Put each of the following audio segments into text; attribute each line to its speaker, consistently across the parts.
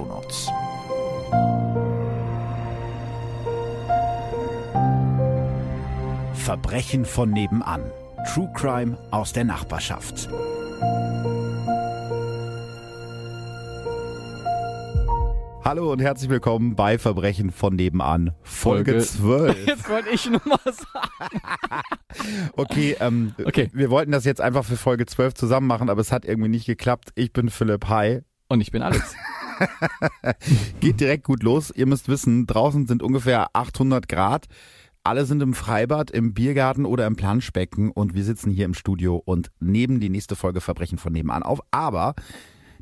Speaker 1: Shownotes. Verbrechen von nebenan. True Crime aus der Nachbarschaft.
Speaker 2: Hallo und herzlich willkommen bei Verbrechen von nebenan, Folge, Folge 12.
Speaker 3: Jetzt wollte ich nur mal sagen.
Speaker 2: okay, ähm, okay, wir wollten das jetzt einfach für Folge 12 zusammen machen, aber es hat irgendwie nicht geklappt. Ich bin Philipp, hi.
Speaker 3: Und ich bin Alex.
Speaker 2: Geht direkt gut los. Ihr müsst wissen, draußen sind ungefähr 800 Grad. Alle sind im Freibad, im Biergarten oder im Planschbecken und wir sitzen hier im Studio und nehmen die nächste Folge Verbrechen von nebenan auf. Aber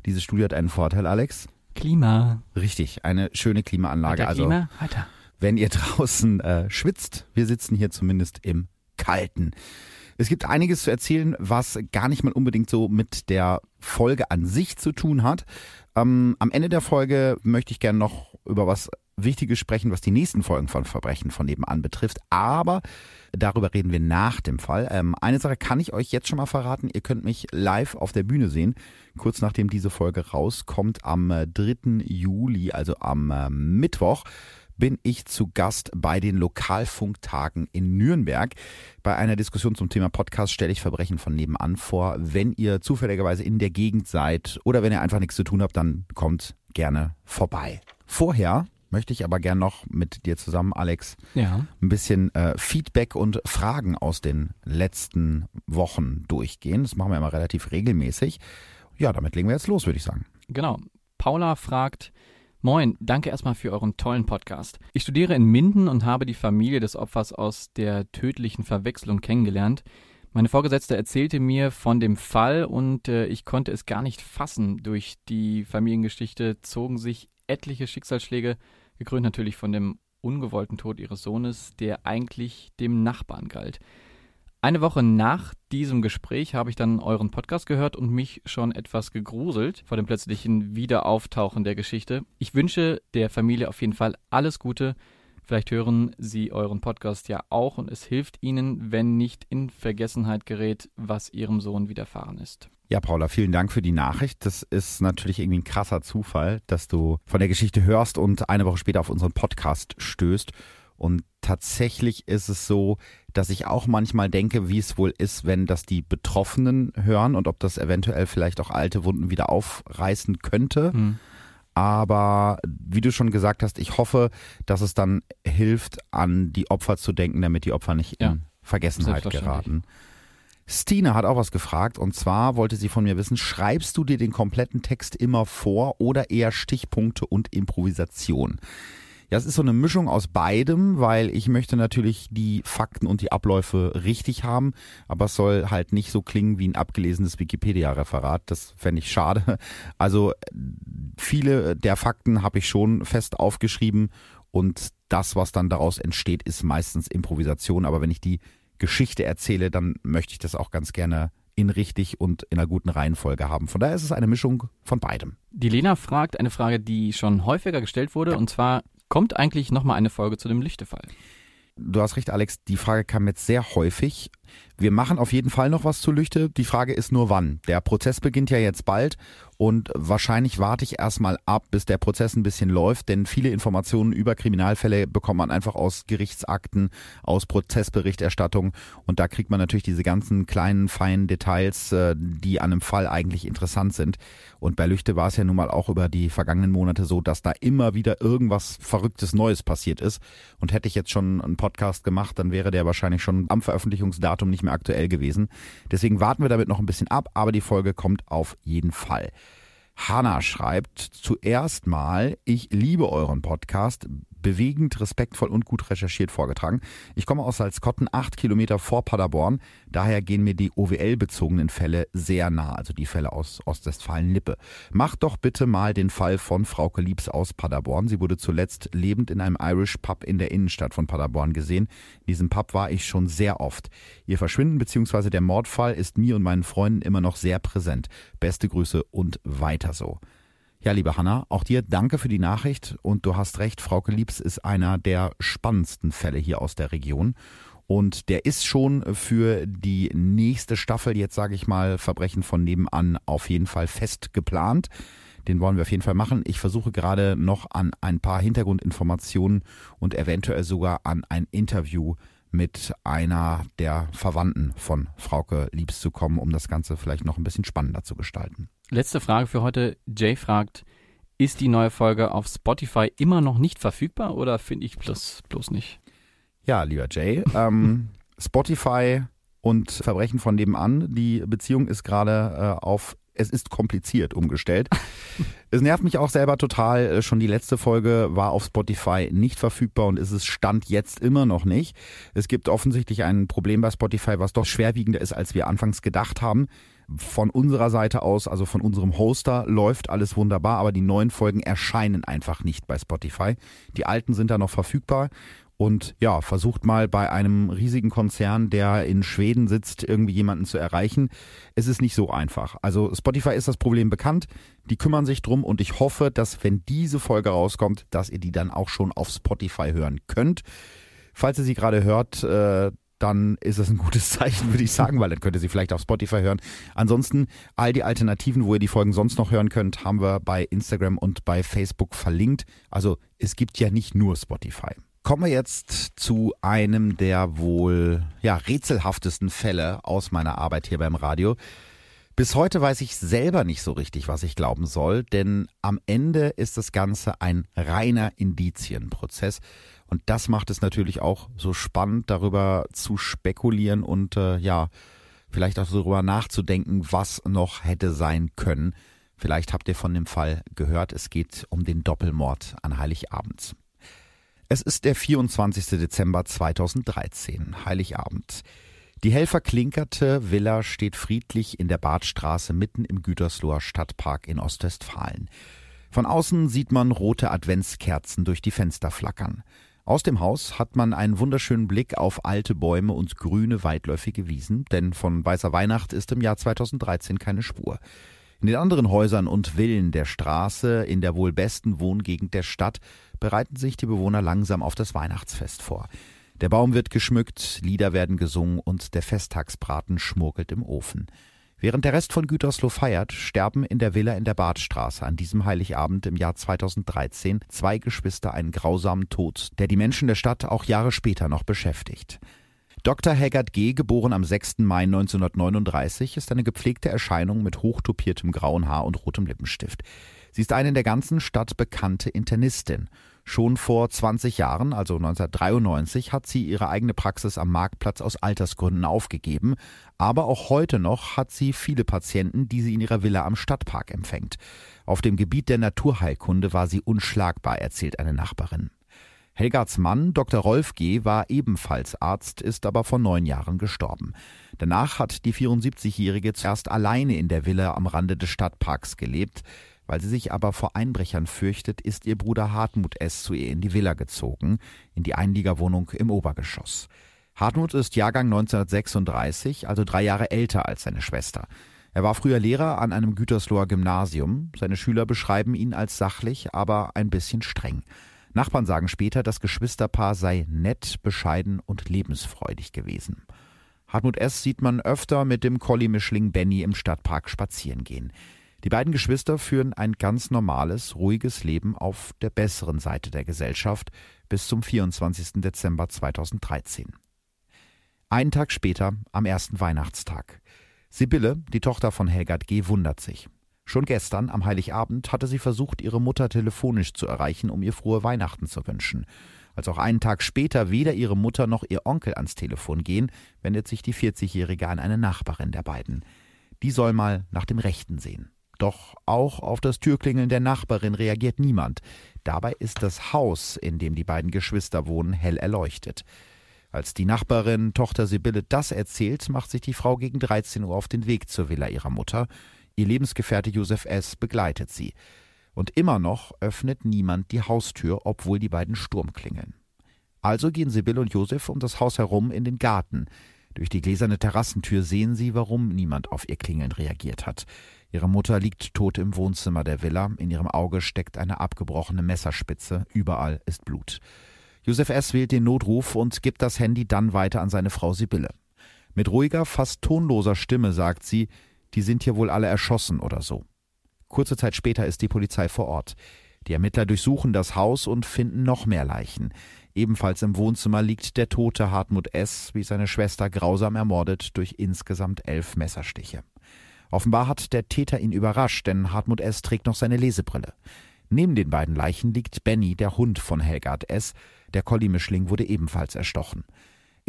Speaker 2: dieses Studio hat einen Vorteil, Alex.
Speaker 3: Klima.
Speaker 2: Richtig, eine schöne Klimaanlage.
Speaker 3: Weiter Klima, also, weiter.
Speaker 2: Wenn ihr draußen äh, schwitzt, wir sitzen hier zumindest im Kalten. Es gibt einiges zu erzählen, was gar nicht mal unbedingt so mit der Folge an sich zu tun hat. Ähm, am Ende der Folge möchte ich gerne noch über was Wichtiges sprechen, was die nächsten Folgen von Verbrechen von nebenan betrifft. Aber darüber reden wir nach dem Fall. Ähm, eine Sache kann ich euch jetzt schon mal verraten. Ihr könnt mich live auf der Bühne sehen. Kurz nachdem diese Folge rauskommt, am 3. Äh, Juli, also am äh, Mittwoch bin ich zu Gast bei den Lokalfunktagen in Nürnberg. Bei einer Diskussion zum Thema Podcast stelle ich Verbrechen von nebenan vor. Wenn ihr zufälligerweise in der Gegend seid oder wenn ihr einfach nichts zu tun habt, dann kommt gerne vorbei. Vorher möchte ich aber gern noch mit dir zusammen, Alex, ja. ein bisschen äh, Feedback und Fragen aus den letzten Wochen durchgehen. Das machen wir immer relativ regelmäßig. Ja, damit legen wir jetzt los, würde ich sagen.
Speaker 3: Genau. Paula fragt, Moin, danke erstmal für euren tollen Podcast. Ich studiere in Minden und habe die Familie des Opfers aus der tödlichen Verwechslung kennengelernt. Meine Vorgesetzte erzählte mir von dem Fall und äh, ich konnte es gar nicht fassen. Durch die Familiengeschichte zogen sich etliche Schicksalsschläge, gekrönt natürlich von dem ungewollten Tod ihres Sohnes, der eigentlich dem Nachbarn galt. Eine Woche nach diesem Gespräch habe ich dann euren Podcast gehört und mich schon etwas gegruselt vor dem plötzlichen Wiederauftauchen der Geschichte. Ich wünsche der Familie auf jeden Fall alles Gute. Vielleicht hören Sie euren Podcast ja auch und es hilft Ihnen, wenn nicht in Vergessenheit gerät, was Ihrem Sohn widerfahren ist.
Speaker 2: Ja, Paula, vielen Dank für die Nachricht. Das ist natürlich irgendwie ein krasser Zufall, dass du von der Geschichte hörst und eine Woche später auf unseren Podcast stößt. Und tatsächlich ist es so, dass ich auch manchmal denke, wie es wohl ist, wenn das die Betroffenen hören und ob das eventuell vielleicht auch alte Wunden wieder aufreißen könnte. Mhm. Aber wie du schon gesagt hast, ich hoffe, dass es dann hilft, an die Opfer zu denken, damit die Opfer nicht ja. in Vergessenheit geraten. Stine hat auch was gefragt und zwar wollte sie von mir wissen, schreibst du dir den kompletten Text immer vor oder eher Stichpunkte und Improvisation? Ja, es ist so eine Mischung aus beidem, weil ich möchte natürlich die Fakten und die Abläufe richtig haben, aber es soll halt nicht so klingen wie ein abgelesenes Wikipedia-Referat. Das fände ich schade. Also viele der Fakten habe ich schon fest aufgeschrieben und das, was dann daraus entsteht, ist meistens Improvisation. Aber wenn ich die Geschichte erzähle, dann möchte ich das auch ganz gerne in richtig und in einer guten Reihenfolge haben. Von daher ist es eine Mischung von beidem.
Speaker 3: Die Lena fragt eine Frage, die schon häufiger gestellt wurde, ja. und zwar, Kommt eigentlich nochmal eine Folge zu dem Lichtefall?
Speaker 2: Du hast recht, Alex, die Frage kam jetzt sehr häufig. Wir machen auf jeden Fall noch was zu Lüchte. Die Frage ist nur wann. Der Prozess beginnt ja jetzt bald Und wahrscheinlich warte ich erstmal ab, bis der Prozess ein bisschen läuft, denn viele Informationen über Kriminalfälle bekommt man einfach aus Gerichtsakten, aus Prozessberichterstattung. Und da kriegt man natürlich diese ganzen kleinen, feinen Details, äh, die an einem Fall eigentlich interessant sind. Und bei Lüchte war es ja nun mal auch über die vergangenen Monate so, dass da immer wieder irgendwas Verrücktes Neues passiert ist. Und hätte ich jetzt schon einen Podcast gemacht, dann wäre der wahrscheinlich schon am Veröffentlichungsdatum nicht mehr aktuell gewesen. Deswegen warten wir damit noch ein bisschen ab, aber die Folge kommt auf jeden Fall. Hanna schreibt zuerst mal, ich liebe euren Podcast, bewegend, respektvoll und gut recherchiert vorgetragen. Ich komme aus Salzkotten, acht Kilometer vor Paderborn. Daher gehen mir die OWL-bezogenen Fälle sehr nah, also die Fälle aus Ostwestfalen-Lippe. Macht doch bitte mal den Fall von Frauke Liebs aus Paderborn. Sie wurde zuletzt lebend in einem Irish Pub in der Innenstadt von Paderborn gesehen. In diesem Pub war ich schon sehr oft. Ihr Verschwinden bzw. der Mordfall ist mir und meinen Freunden immer noch sehr präsent. Beste Grüße und weiter so. Ja, liebe Hanna, auch dir danke für die Nachricht und du hast recht, Frauke Liebs ist einer der spannendsten Fälle hier aus der Region. Und der ist schon für die nächste Staffel, jetzt sage ich mal, Verbrechen von nebenan auf jeden Fall fest geplant. Den wollen wir auf jeden Fall machen. Ich versuche gerade noch an ein paar Hintergrundinformationen und eventuell sogar an ein Interview mit einer der Verwandten von Frauke Liebs zu kommen, um das Ganze vielleicht noch ein bisschen spannender zu gestalten.
Speaker 3: Letzte Frage für heute. Jay fragt, ist die neue Folge auf Spotify immer noch nicht verfügbar oder finde ich bloß, bloß nicht?
Speaker 2: Ja, lieber Jay, ähm, Spotify und Verbrechen von nebenan, die Beziehung ist gerade äh, auf es ist kompliziert umgestellt. es nervt mich auch selber total. Äh, schon die letzte Folge war auf Spotify nicht verfügbar und ist es stand jetzt immer noch nicht. Es gibt offensichtlich ein Problem bei Spotify, was doch schwerwiegender ist, als wir anfangs gedacht haben. Von unserer Seite aus, also von unserem Hoster, läuft alles wunderbar, aber die neuen Folgen erscheinen einfach nicht bei Spotify. Die alten sind da noch verfügbar. Und ja, versucht mal bei einem riesigen Konzern, der in Schweden sitzt, irgendwie jemanden zu erreichen. Es ist nicht so einfach. Also Spotify ist das Problem bekannt. Die kümmern sich drum und ich hoffe, dass wenn diese Folge rauskommt, dass ihr die dann auch schon auf Spotify hören könnt. Falls ihr sie gerade hört, äh, dann ist das ein gutes Zeichen, würde ich sagen, weil dann könnt ihr sie vielleicht auf Spotify hören. Ansonsten all die Alternativen, wo ihr die Folgen sonst noch hören könnt, haben wir bei Instagram und bei Facebook verlinkt. Also es gibt ja nicht nur Spotify. Kommen wir jetzt zu einem der wohl ja, rätselhaftesten Fälle aus meiner Arbeit hier beim Radio. Bis heute weiß ich selber nicht so richtig, was ich glauben soll, denn am Ende ist das Ganze ein reiner Indizienprozess. Und das macht es natürlich auch so spannend, darüber zu spekulieren und äh, ja, vielleicht auch darüber nachzudenken, was noch hätte sein können. Vielleicht habt ihr von dem Fall gehört, es geht um den Doppelmord an Heiligabend. Es ist der 24. Dezember 2013, Heiligabend. Die helferklinkerte Villa steht friedlich in der Badstraße mitten im Gütersloher Stadtpark in Ostwestfalen. Von außen sieht man rote Adventskerzen durch die Fenster flackern. Aus dem Haus hat man einen wunderschönen Blick auf alte Bäume und grüne weitläufige Wiesen, denn von Weißer Weihnacht ist im Jahr 2013 keine Spur. In den anderen Häusern und Villen der Straße, in der wohl besten Wohngegend der Stadt, bereiten sich die Bewohner langsam auf das Weihnachtsfest vor. Der Baum wird geschmückt, Lieder werden gesungen und der Festtagsbraten schmurkelt im Ofen. Während der Rest von Gütersloh feiert, sterben in der Villa in der Badstraße an diesem Heiligabend im Jahr 2013 zwei Geschwister einen grausamen Tod, der die Menschen der Stadt auch Jahre später noch beschäftigt. Dr. Haggard G., geboren am 6. Mai 1939, ist eine gepflegte Erscheinung mit hochtopiertem grauen Haar und rotem Lippenstift. Sie ist eine in der ganzen Stadt bekannte Internistin. Schon vor 20 Jahren, also 1993, hat sie ihre eigene Praxis am Marktplatz aus Altersgründen aufgegeben, aber auch heute noch hat sie viele Patienten, die sie in ihrer Villa am Stadtpark empfängt. Auf dem Gebiet der Naturheilkunde war sie unschlagbar, erzählt eine Nachbarin. Helgards Mann, Dr. Rolf G., war ebenfalls Arzt, ist aber vor neun Jahren gestorben. Danach hat die 74-Jährige zuerst alleine in der Villa am Rande des Stadtparks gelebt. Weil sie sich aber vor Einbrechern fürchtet, ist ihr Bruder Hartmut S. zu ihr in die Villa gezogen, in die Einliegerwohnung im Obergeschoss. Hartmut ist Jahrgang 1936, also drei Jahre älter als seine Schwester. Er war früher Lehrer an einem Gütersloher Gymnasium. Seine Schüler beschreiben ihn als sachlich, aber ein bisschen streng. Nachbarn sagen später, das Geschwisterpaar sei nett, bescheiden und lebensfreudig gewesen. Hartmut S. sieht man öfter mit dem Collie-Mischling Benny im Stadtpark spazieren gehen. Die beiden Geschwister führen ein ganz normales, ruhiges Leben auf der besseren Seite der Gesellschaft bis zum 24. Dezember 2013. Einen Tag später, am ersten Weihnachtstag. Sibylle, die Tochter von Helgard G., wundert sich. Schon gestern, am Heiligabend, hatte sie versucht, ihre Mutter telefonisch zu erreichen, um ihr frohe Weihnachten zu wünschen. Als auch einen Tag später weder ihre Mutter noch ihr Onkel ans Telefon gehen, wendet sich die 40-Jährige an eine Nachbarin der beiden. Die soll mal nach dem Rechten sehen. Doch auch auf das Türklingeln der Nachbarin reagiert niemand. Dabei ist das Haus, in dem die beiden Geschwister wohnen, hell erleuchtet. Als die Nachbarin Tochter Sibylle das erzählt, macht sich die Frau gegen 13 Uhr auf den Weg zur Villa ihrer Mutter. Ihr Lebensgefährte Josef S. begleitet sie. Und immer noch öffnet niemand die Haustür, obwohl die beiden Sturm klingeln. Also gehen Sibylle und Josef um das Haus herum in den Garten. Durch die gläserne Terrassentür sehen sie, warum niemand auf ihr Klingeln reagiert hat. Ihre Mutter liegt tot im Wohnzimmer der Villa, in ihrem Auge steckt eine abgebrochene Messerspitze, überall ist Blut. Josef S. wählt den Notruf und gibt das Handy dann weiter an seine Frau Sibylle. Mit ruhiger, fast tonloser Stimme sagt sie, die sind hier wohl alle erschossen oder so. Kurze Zeit später ist die Polizei vor Ort. Die Ermittler durchsuchen das Haus und finden noch mehr Leichen. Ebenfalls im Wohnzimmer liegt der tote Hartmut S., wie seine Schwester grausam ermordet durch insgesamt elf Messerstiche. Offenbar hat der Täter ihn überrascht, denn Hartmut S. trägt noch seine Lesebrille. Neben den beiden Leichen liegt Benny, der Hund von Helgard S. Der Collie-Mischling wurde ebenfalls erstochen.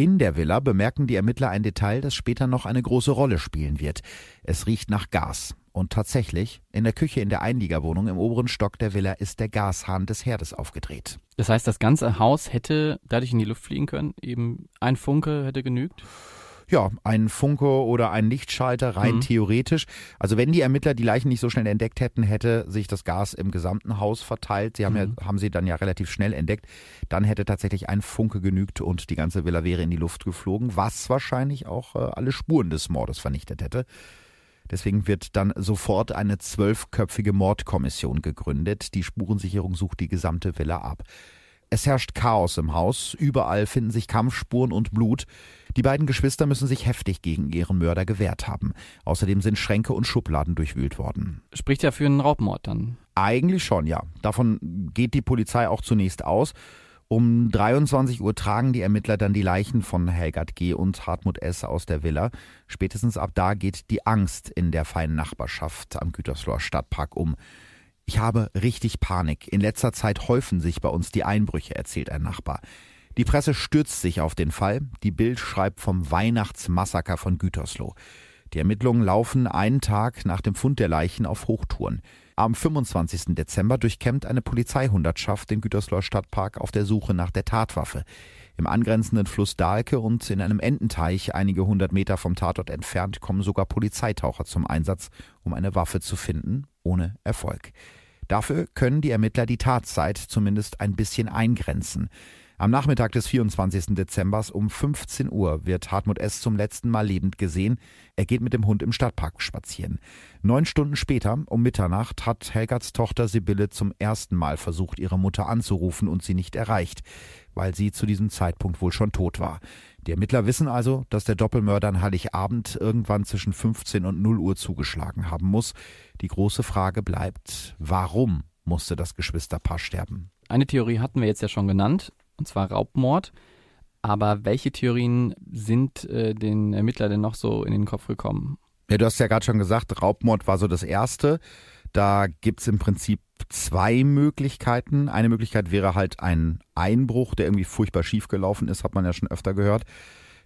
Speaker 2: In der Villa bemerken die Ermittler ein Detail, das später noch eine große Rolle spielen wird. Es riecht nach Gas. Und tatsächlich, in der Küche in der Einliegerwohnung im oberen Stock der Villa ist der Gashahn des Herdes aufgedreht.
Speaker 3: Das heißt, das ganze Haus hätte dadurch in die Luft fliegen können? Eben ein Funke hätte genügt?
Speaker 2: Ja, ein Funke oder ein Lichtschalter, rein mhm. theoretisch. Also wenn die Ermittler die Leichen nicht so schnell entdeckt hätten, hätte sich das Gas im gesamten Haus verteilt. Sie haben, mhm. ja, haben sie dann ja relativ schnell entdeckt. Dann hätte tatsächlich ein Funke genügt und die ganze Villa wäre in die Luft geflogen, was wahrscheinlich auch äh, alle Spuren des Mordes vernichtet hätte. Deswegen wird dann sofort eine zwölfköpfige Mordkommission gegründet. Die Spurensicherung sucht die gesamte Villa ab. Es herrscht Chaos im Haus, überall finden sich Kampfspuren und Blut. Die beiden Geschwister müssen sich heftig gegen ihren Mörder gewehrt haben. Außerdem sind Schränke und Schubladen durchwühlt worden.
Speaker 3: Spricht ja für einen Raubmord dann.
Speaker 2: Eigentlich schon, ja. Davon geht die Polizei auch zunächst aus. Um 23 Uhr tragen die Ermittler dann die Leichen von Helgard G. und Hartmut S. aus der Villa. Spätestens ab da geht die Angst in der feinen Nachbarschaft am Gütersloher Stadtpark um. Ich habe richtig Panik. In letzter Zeit häufen sich bei uns die Einbrüche, erzählt ein Nachbar. Die Presse stürzt sich auf den Fall. Die Bild schreibt vom Weihnachtsmassaker von Gütersloh. Die Ermittlungen laufen einen Tag nach dem Fund der Leichen auf Hochtouren. Am 25. Dezember durchkämmt eine Polizeihundertschaft den Gütersloher Stadtpark auf der Suche nach der Tatwaffe. Im angrenzenden Fluss Dahlke und in einem Ententeich einige hundert Meter vom Tatort entfernt kommen sogar Polizeitaucher zum Einsatz, um eine Waffe zu finden, ohne Erfolg. Dafür können die Ermittler die Tatzeit zumindest ein bisschen eingrenzen. Am Nachmittag des 24. Dezember um 15 Uhr wird Hartmut S. zum letzten Mal lebend gesehen. Er geht mit dem Hund im Stadtpark spazieren. Neun Stunden später, um Mitternacht, hat Helgards Tochter Sibylle zum ersten Mal versucht, ihre Mutter anzurufen und sie nicht erreicht, weil sie zu diesem Zeitpunkt wohl schon tot war. Die Ermittler wissen also, dass der Doppelmörder an Heiligabend irgendwann zwischen 15 und 0 Uhr zugeschlagen haben muss. Die große Frage bleibt, warum musste das Geschwisterpaar sterben?
Speaker 3: Eine Theorie hatten wir jetzt ja schon genannt, und zwar Raubmord. Aber welche Theorien sind äh, den Ermittlern denn noch so in den Kopf gekommen?
Speaker 2: Ja, du hast ja gerade schon gesagt, Raubmord war so das Erste. Da gibt es im Prinzip zwei Möglichkeiten. Eine Möglichkeit wäre halt ein Einbruch, der irgendwie furchtbar schief gelaufen ist, hat man ja schon öfter gehört.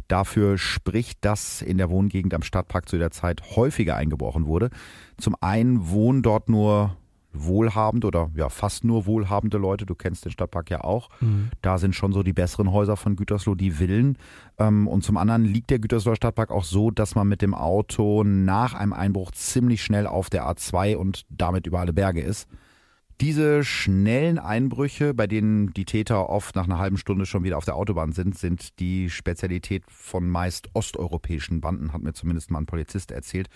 Speaker 2: Dafür spricht, dass in der Wohngegend am Stadtpark zu der Zeit häufiger eingebrochen wurde. Zum einen wohnen dort nur wohlhabende oder ja fast nur wohlhabende Leute. Du kennst den Stadtpark ja auch. Mhm. Da sind schon so die besseren Häuser von Gütersloh, die Villen. Ähm, und zum anderen liegt der Gütersloher Stadtpark auch so, dass man mit dem Auto nach einem Einbruch ziemlich schnell auf der A2 und damit über alle Berge ist. Diese schnellen Einbrüche, bei denen die Täter oft nach einer halben Stunde schon wieder auf der Autobahn sind, sind die Spezialität von meist osteuropäischen Banden, hat mir zumindest mal ein Polizist erzählt.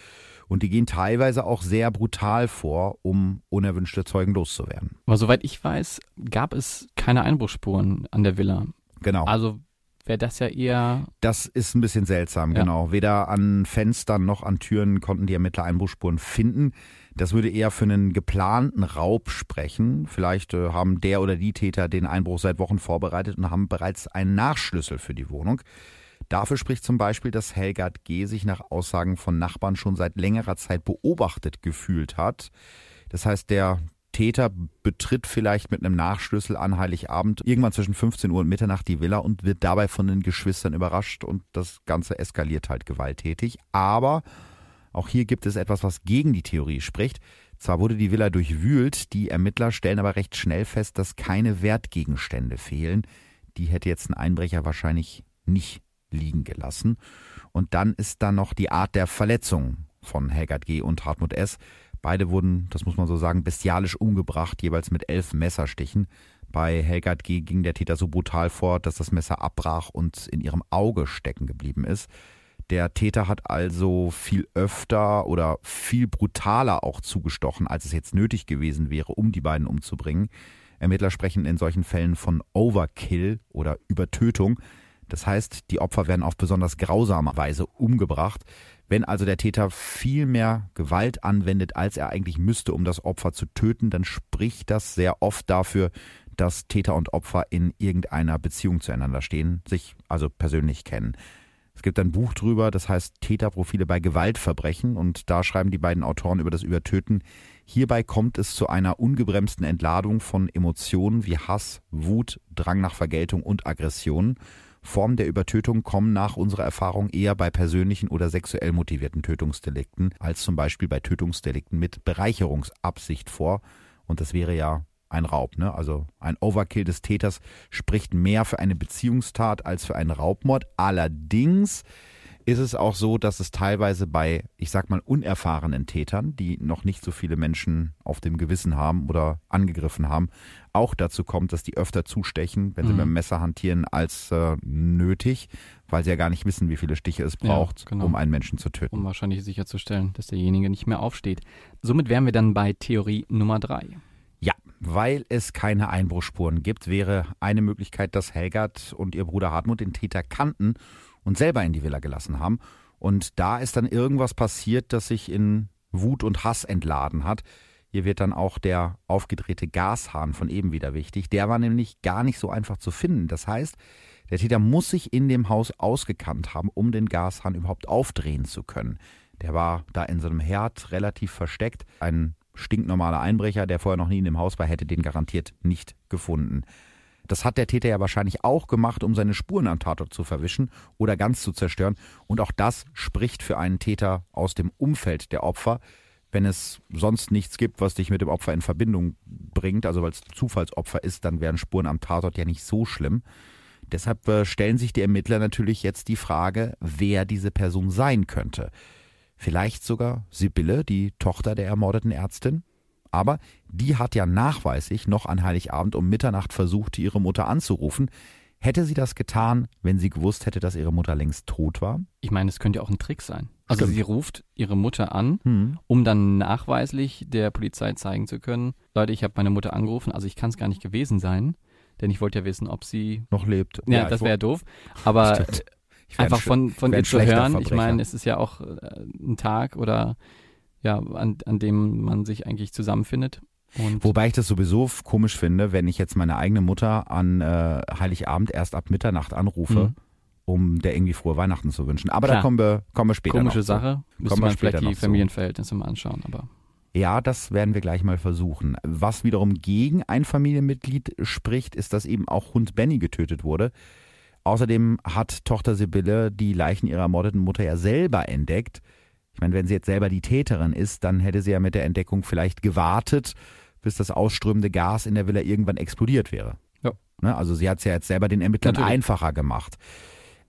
Speaker 2: Und die gehen teilweise auch sehr brutal vor, um unerwünschte Zeugen loszuwerden.
Speaker 3: Aber soweit ich weiß, gab es keine Einbruchsspuren an der Villa.
Speaker 2: Genau.
Speaker 3: Also wäre das ja eher.
Speaker 2: Das ist ein bisschen seltsam,
Speaker 3: Ja.
Speaker 2: genau. Weder an Fenstern noch an Türen konnten die Ermittler Einbruchspuren finden. Das würde eher für einen geplanten Raub sprechen. Vielleicht äh, haben der oder die Täter den Einbruch seit Wochen vorbereitet und haben bereits einen Nachschlüssel für die Wohnung. Dafür spricht zum Beispiel, dass Helgard G. sich nach Aussagen von Nachbarn schon seit längerer Zeit beobachtet gefühlt hat. Das heißt, der Täter betritt vielleicht mit einem Nachschlüssel an Heiligabend irgendwann zwischen 15 Uhr und Mitternacht die Villa und wird dabei von den Geschwistern überrascht und das Ganze eskaliert halt gewalttätig. Aber auch hier gibt es etwas, was gegen die Theorie spricht. Zwar wurde die Villa durchwühlt, die Ermittler stellen aber recht schnell fest, dass keine Wertgegenstände fehlen. Die hätte jetzt ein Einbrecher wahrscheinlich nicht liegen gelassen. Und dann ist da noch die Art der Verletzung von Helgard G. und Hartmut S. Beide wurden, das muss man so sagen, bestialisch umgebracht, jeweils mit elf Messerstichen. Bei Helgard G. ging der Täter so brutal vor, dass das Messer abbrach und in ihrem Auge stecken geblieben ist. Der Täter hat also viel öfter oder viel brutaler auch zugestochen, als es jetzt nötig gewesen wäre, um die beiden umzubringen. Ermittler sprechen in solchen Fällen von Overkill oder Übertötung. Das heißt, die Opfer werden auf besonders grausame Weise umgebracht. Wenn also der Täter viel mehr Gewalt anwendet, als er eigentlich müsste, um das Opfer zu töten, dann spricht das sehr oft dafür, dass Täter und Opfer in irgendeiner Beziehung zueinander stehen, sich also persönlich kennen. Es gibt ein Buch drüber, das heißt Täterprofile bei Gewaltverbrechen und da schreiben die beiden Autoren über das Übertöten. Hierbei kommt es zu einer ungebremsten Entladung von Emotionen wie Hass, Wut, Drang nach Vergeltung und Aggression. Formen der Übertötung kommen nach unserer Erfahrung eher bei persönlichen oder sexuell motivierten Tötungsdelikten als zum Beispiel bei Tötungsdelikten mit Bereicherungsabsicht vor. Und das wäre ja ein Raub. Ne? Also ein Overkill des Täters spricht mehr für eine Beziehungstat als für einen Raubmord. Allerdings ist es auch so, dass es teilweise bei, ich sag mal, unerfahrenen Tätern, die noch nicht so viele Menschen auf dem Gewissen haben oder angegriffen haben, auch dazu kommt, dass die öfter zustechen, wenn sie
Speaker 3: Mhm.
Speaker 2: mit dem Messer hantieren, als äh, nötig, weil sie ja gar nicht wissen, wie viele Stiche es
Speaker 3: Ja,
Speaker 2: braucht,
Speaker 3: genau.
Speaker 2: um einen Menschen zu töten.
Speaker 3: um wahrscheinlich sicherzustellen, dass derjenige nicht mehr aufsteht. Somit wären wir dann bei Theorie Nummer drei.
Speaker 2: Weil es keine Einbruchspuren gibt, wäre eine Möglichkeit, dass Helgard und ihr Bruder Hartmut den Täter kannten und selber in die Villa gelassen haben. Und da ist dann irgendwas passiert, das sich in Wut und Hass entladen hat. Hier wird dann auch der aufgedrehte Gashahn von eben wieder wichtig. Der war nämlich gar nicht so einfach zu finden. Das heißt, der Täter muss sich in dem Haus ausgekannt haben, um den Gashahn überhaupt aufdrehen zu können. Der war da in so einem Herd relativ versteckt. Ein stinknormaler Einbrecher, der vorher noch nie in dem Haus war, hätte den garantiert nicht gefunden. Das hat der Täter ja wahrscheinlich auch gemacht, um seine Spuren am Tatort zu verwischen oder ganz zu zerstören. Und auch das spricht für einen Täter aus dem Umfeld der Opfer. Wenn es sonst nichts gibt, was dich mit dem Opfer in Verbindung bringt, also weil es Zufallsopfer ist, dann wären Spuren am Tatort ja nicht so schlimm. Deshalb äh, stellen sich die Ermittler natürlich jetzt die Frage, wer diese Person sein könnte. Vielleicht sogar Sibylle, die Tochter der ermordeten Ärztin? Aber die hat ja nachweislich noch an Heiligabend um Mitternacht versucht, ihre Mutter anzurufen. Hätte sie das getan, wenn sie gewusst hätte, dass ihre Mutter längst tot war?
Speaker 3: Ich meine, es könnte ja auch ein Trick sein. Also
Speaker 2: Stimmt.
Speaker 3: sie ruft ihre Mutter an,
Speaker 2: Hm.
Speaker 3: um dann nachweislich der Polizei zeigen zu können, Leute, ich habe meine Mutter angerufen, also ich kann es gar nicht gewesen sein, denn ich wollte ja wissen, ob sie
Speaker 2: Noch lebt.
Speaker 3: ja,
Speaker 2: ich
Speaker 3: das wäre doof, aber
Speaker 2: Stimmt. Ich
Speaker 3: einfach von von ihr zu hören, ich
Speaker 2: Verbrecher.
Speaker 3: meine, es ist ja auch äh, ein Tag oder ja, an, an dem man sich eigentlich zusammenfindet und
Speaker 2: Wobei ich das sowieso komisch finde, wenn ich jetzt meine eigene Mutter an äh, Heiligabend erst ab Mitternacht anrufe,
Speaker 3: Mhm.
Speaker 2: um der irgendwie frohe Weihnachten zu wünschen. Aber da
Speaker 3: Klar.
Speaker 2: kommen wir, kommen wir später
Speaker 3: komische
Speaker 2: noch zu.
Speaker 3: Sache, müsste
Speaker 2: Kommen wir
Speaker 3: man vielleicht die
Speaker 2: zu.
Speaker 3: Familienverhältnisse mal anschauen, aber
Speaker 2: Ja, das werden wir gleich mal versuchen. Was wiederum gegen ein Familienmitglied spricht, ist, dass eben auch Hund Benny getötet wurde. Außerdem hat Tochter Sibylle die Leichen ihrer ermordeten Mutter ja selber entdeckt. Ich meine, wenn sie jetzt selber die Täterin ist, dann hätte sie ja mit der Entdeckung vielleicht gewartet, bis das ausströmende Gas in der Villa irgendwann explodiert wäre.
Speaker 3: Ja.
Speaker 2: Ne, also sie hat es ja jetzt selber den Ermittlern
Speaker 3: Natürlich.
Speaker 2: einfacher gemacht.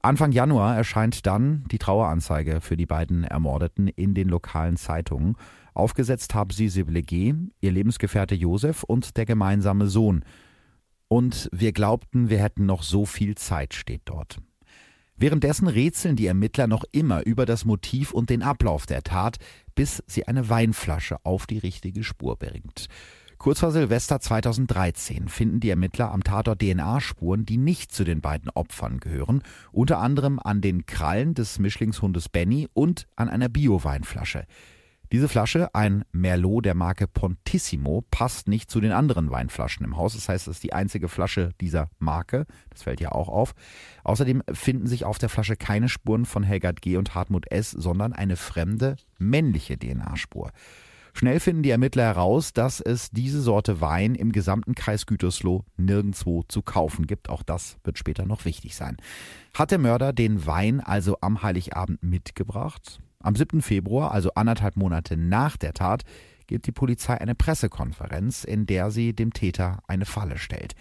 Speaker 2: Anfang Januar erscheint dann die Traueranzeige für die beiden Ermordeten in den lokalen Zeitungen. Aufgesetzt haben sie Sibylle G., ihr Lebensgefährte Josef und der gemeinsame Sohn. Und wir glaubten, wir hätten noch so viel Zeit, steht dort. Währenddessen rätseln die Ermittler noch immer über das Motiv und den Ablauf der Tat, bis sie eine Weinflasche auf die richtige Spur bringt. Kurz vor Silvester 2013 finden die Ermittler am Tatort DNA-Spuren, die nicht zu den beiden Opfern gehören, unter anderem an den Krallen des Mischlingshundes Benny und an einer Bio-Weinflasche. Diese Flasche, ein Merlot der Marke Pontissimo, passt nicht zu den anderen Weinflaschen im Haus. Das heißt, es ist die einzige Flasche dieser Marke. Das fällt ja auch auf. Außerdem finden sich auf der Flasche keine Spuren von Helgard G. und Hartmut S., sondern eine fremde männliche DNA-Spur. Schnell finden die Ermittler heraus, dass es diese Sorte Wein im gesamten Kreis Gütersloh nirgendwo zu kaufen gibt. Auch das wird später noch wichtig sein. Hat der Mörder den Wein also am Heiligabend mitgebracht? Am 7. Februar, also anderthalb Monate nach der Tat, gibt die Polizei eine Pressekonferenz, in der sie dem Täter eine Falle stellt.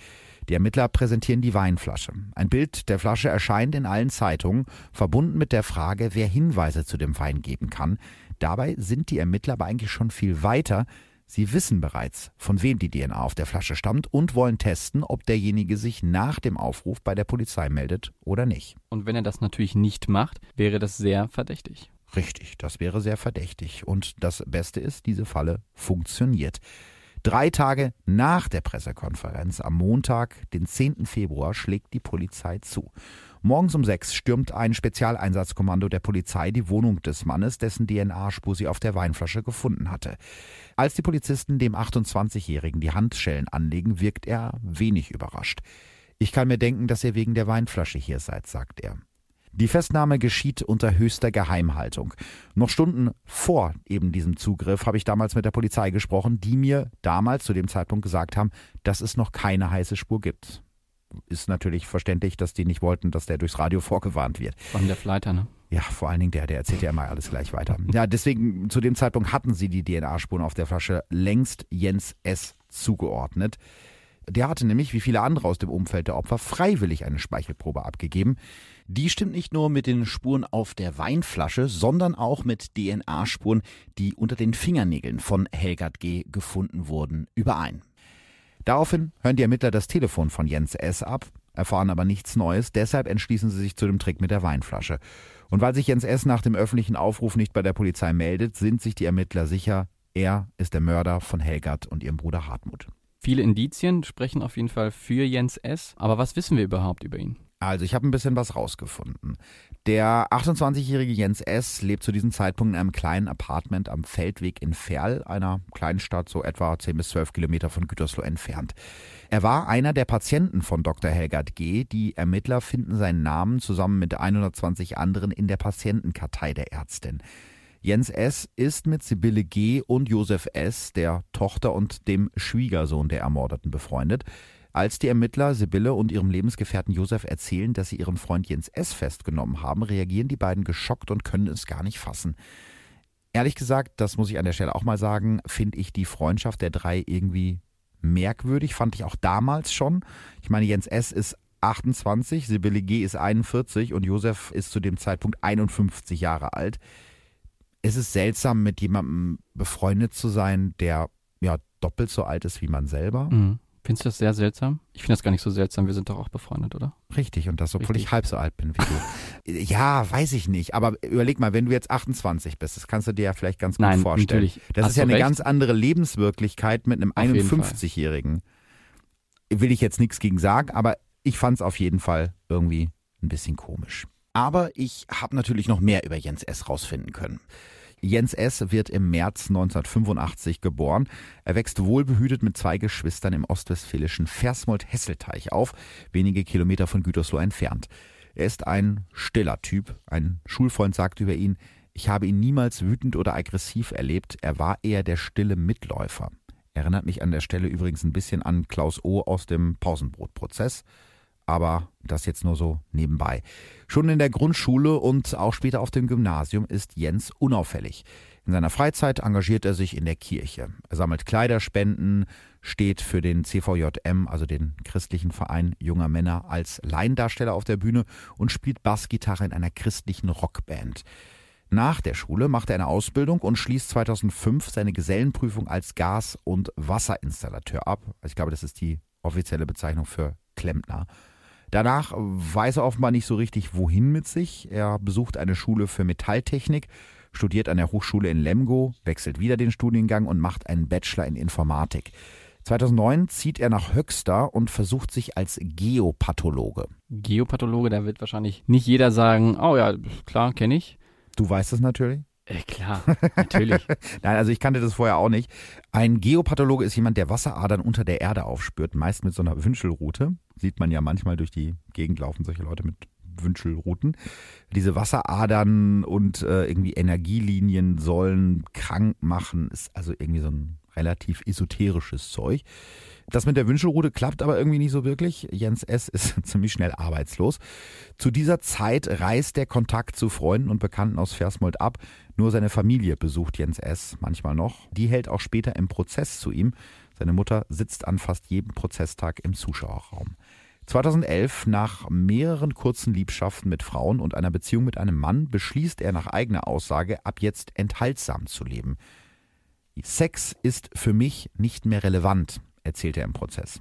Speaker 2: Die Ermittler präsentieren die Weinflasche. Ein Bild der Flasche erscheint in allen Zeitungen, verbunden mit der Frage, wer Hinweise zu dem Wein geben kann. Dabei sind die Ermittler aber eigentlich schon viel weiter. Sie wissen bereits, von wem die DNA auf der Flasche stammt und wollen testen, ob derjenige sich nach dem Aufruf bei der Polizei meldet oder nicht.
Speaker 3: Und wenn er das natürlich nicht macht, wäre das sehr verdächtig.
Speaker 2: Richtig, das wäre sehr verdächtig. Und das Beste ist, diese Falle funktioniert. Drei Tage nach der Pressekonferenz am Montag, den 10. Februar, schlägt die Polizei zu. Morgens um sechs stürmt ein Spezialeinsatzkommando der Polizei die Wohnung des Mannes, dessen DNA-Spur sie auf der Weinflasche gefunden hatte. Als die Polizisten dem 28-Jährigen die Handschellen anlegen, wirkt er wenig überrascht. Ich kann mir denken, dass ihr wegen der Weinflasche hier seid, sagt er. Die Festnahme geschieht unter höchster Geheimhaltung. Noch Stunden vor eben diesem Zugriff habe ich damals mit der Polizei gesprochen, die mir damals zu dem Zeitpunkt gesagt haben, dass es noch keine heiße Spur gibt. Ist natürlich verständlich, dass die nicht wollten, dass der durchs Radio vorgewarnt wird.
Speaker 3: Allem der Fleiter, ne?
Speaker 2: Ja, vor allen Dingen der, der erzählt ja immer alles gleich weiter. Ja, deswegen zu dem Zeitpunkt hatten sie die DNA-Spuren auf der Flasche längst Jens S. zugeordnet. Der hatte nämlich, wie viele andere aus dem Umfeld der Opfer, freiwillig eine Speichelprobe abgegeben. Die stimmt nicht nur mit den Spuren auf der Weinflasche, sondern auch mit DNA-Spuren, die unter den Fingernägeln von Helgard G. gefunden wurden, überein. Daraufhin hören die Ermittler das Telefon von Jens S. ab, erfahren aber nichts Neues, deshalb entschließen sie sich zu dem Trick mit der Weinflasche. Und weil sich Jens S. nach dem öffentlichen Aufruf nicht bei der Polizei meldet, sind sich die Ermittler sicher, er ist der Mörder von Helgard und ihrem Bruder Hartmut.
Speaker 3: Viele Indizien sprechen auf jeden Fall für Jens S. Aber was wissen wir überhaupt über ihn?
Speaker 2: Also, ich habe ein bisschen was rausgefunden. Der 28-jährige Jens S. lebt zu diesem Zeitpunkt in einem kleinen Apartment am Feldweg in Ferl, einer kleinen Stadt so etwa 10 bis 12 Kilometer von Gütersloh entfernt. Er war einer der Patienten von Dr. Helgard G. Die Ermittler finden seinen Namen zusammen mit 120 anderen in der Patientenkartei der Ärztin. Jens S. ist mit Sibylle G. und Josef S., der Tochter und dem Schwiegersohn der Ermordeten, befreundet. Als die Ermittler Sibylle und ihrem Lebensgefährten Josef erzählen, dass sie ihren Freund Jens S. festgenommen haben, reagieren die beiden geschockt und können es gar nicht fassen. Ehrlich gesagt, das muss ich an der Stelle auch mal sagen, finde ich die Freundschaft der drei irgendwie merkwürdig, fand ich auch damals schon. Ich meine, Jens S. ist 28, Sibylle G. ist 41 und Josef ist zu dem Zeitpunkt 51 Jahre alt. Es ist seltsam, mit jemandem befreundet zu sein, der ja doppelt so alt ist wie man selber.
Speaker 3: Mhm. Findest du das sehr seltsam? Ich finde das gar nicht so seltsam. Wir sind doch auch befreundet, oder?
Speaker 2: Richtig, und das, obwohl Richtig. ich halb so alt bin wie du. ja, weiß ich nicht. Aber überleg mal, wenn du jetzt 28 bist, das kannst du dir ja vielleicht ganz gut
Speaker 3: Nein,
Speaker 2: vorstellen.
Speaker 3: Natürlich.
Speaker 2: Das Hast ist ja eine recht? ganz andere Lebenswirklichkeit mit einem 51-Jährigen. Will ich jetzt nichts gegen sagen, aber ich fand es auf jeden Fall irgendwie ein bisschen komisch. Aber ich habe natürlich noch mehr über Jens S. rausfinden können. Jens S. wird im März 1985 geboren. Er wächst wohlbehütet mit zwei Geschwistern im ostwestfälischen Versmold-Hesselteich auf, wenige Kilometer von Gütersloh entfernt. Er ist ein stiller Typ. Ein Schulfreund sagt über ihn, ich habe ihn niemals wütend oder aggressiv erlebt. Er war eher der stille Mitläufer. Erinnert mich an der Stelle übrigens ein bisschen an Klaus O. aus dem Pausenbrotprozess aber das jetzt nur so nebenbei. Schon in der Grundschule und auch später auf dem Gymnasium ist Jens unauffällig. In seiner Freizeit engagiert er sich in der Kirche. Er sammelt Kleiderspenden, steht für den CVJM, also den christlichen Verein junger Männer, als Laiendarsteller auf der Bühne und spielt Bassgitarre in einer christlichen Rockband. Nach der Schule macht er eine Ausbildung und schließt 2005 seine Gesellenprüfung als Gas- und Wasserinstallateur ab. Ich glaube, das ist die offizielle Bezeichnung für Klempner. Danach weiß er offenbar nicht so richtig, wohin mit sich. Er besucht eine Schule für Metalltechnik, studiert an der Hochschule in Lemgo, wechselt wieder den Studiengang und macht einen Bachelor in Informatik. 2009 zieht er nach Höxter und versucht sich als Geopathologe.
Speaker 3: Geopathologe, da wird wahrscheinlich nicht jeder sagen, oh ja, klar, kenne ich.
Speaker 2: Du weißt es natürlich?
Speaker 3: Äh, klar, natürlich.
Speaker 2: Nein, also ich kannte das vorher auch nicht. Ein Geopathologe ist jemand, der Wasseradern unter der Erde aufspürt, meist mit so einer Wünschelrute. Sieht man ja manchmal durch die Gegend laufen solche Leute mit Wünschelrouten. Diese Wasseradern und äh, irgendwie Energielinien sollen krank machen, ist also irgendwie so ein relativ esoterisches Zeug. Das mit der Wünschelrute klappt aber irgendwie nicht so wirklich. Jens S. ist ziemlich schnell arbeitslos. Zu dieser Zeit reißt der Kontakt zu Freunden und Bekannten aus Versmold ab. Nur seine Familie besucht Jens S. manchmal noch. Die hält auch später im Prozess zu ihm. Seine Mutter sitzt an fast jedem Prozesstag im Zuschauerraum. 2011, nach mehreren kurzen Liebschaften mit Frauen und einer Beziehung mit einem Mann, beschließt er nach eigener Aussage, ab jetzt enthaltsam zu leben. Sex ist für mich nicht mehr relevant, erzählt er im Prozess.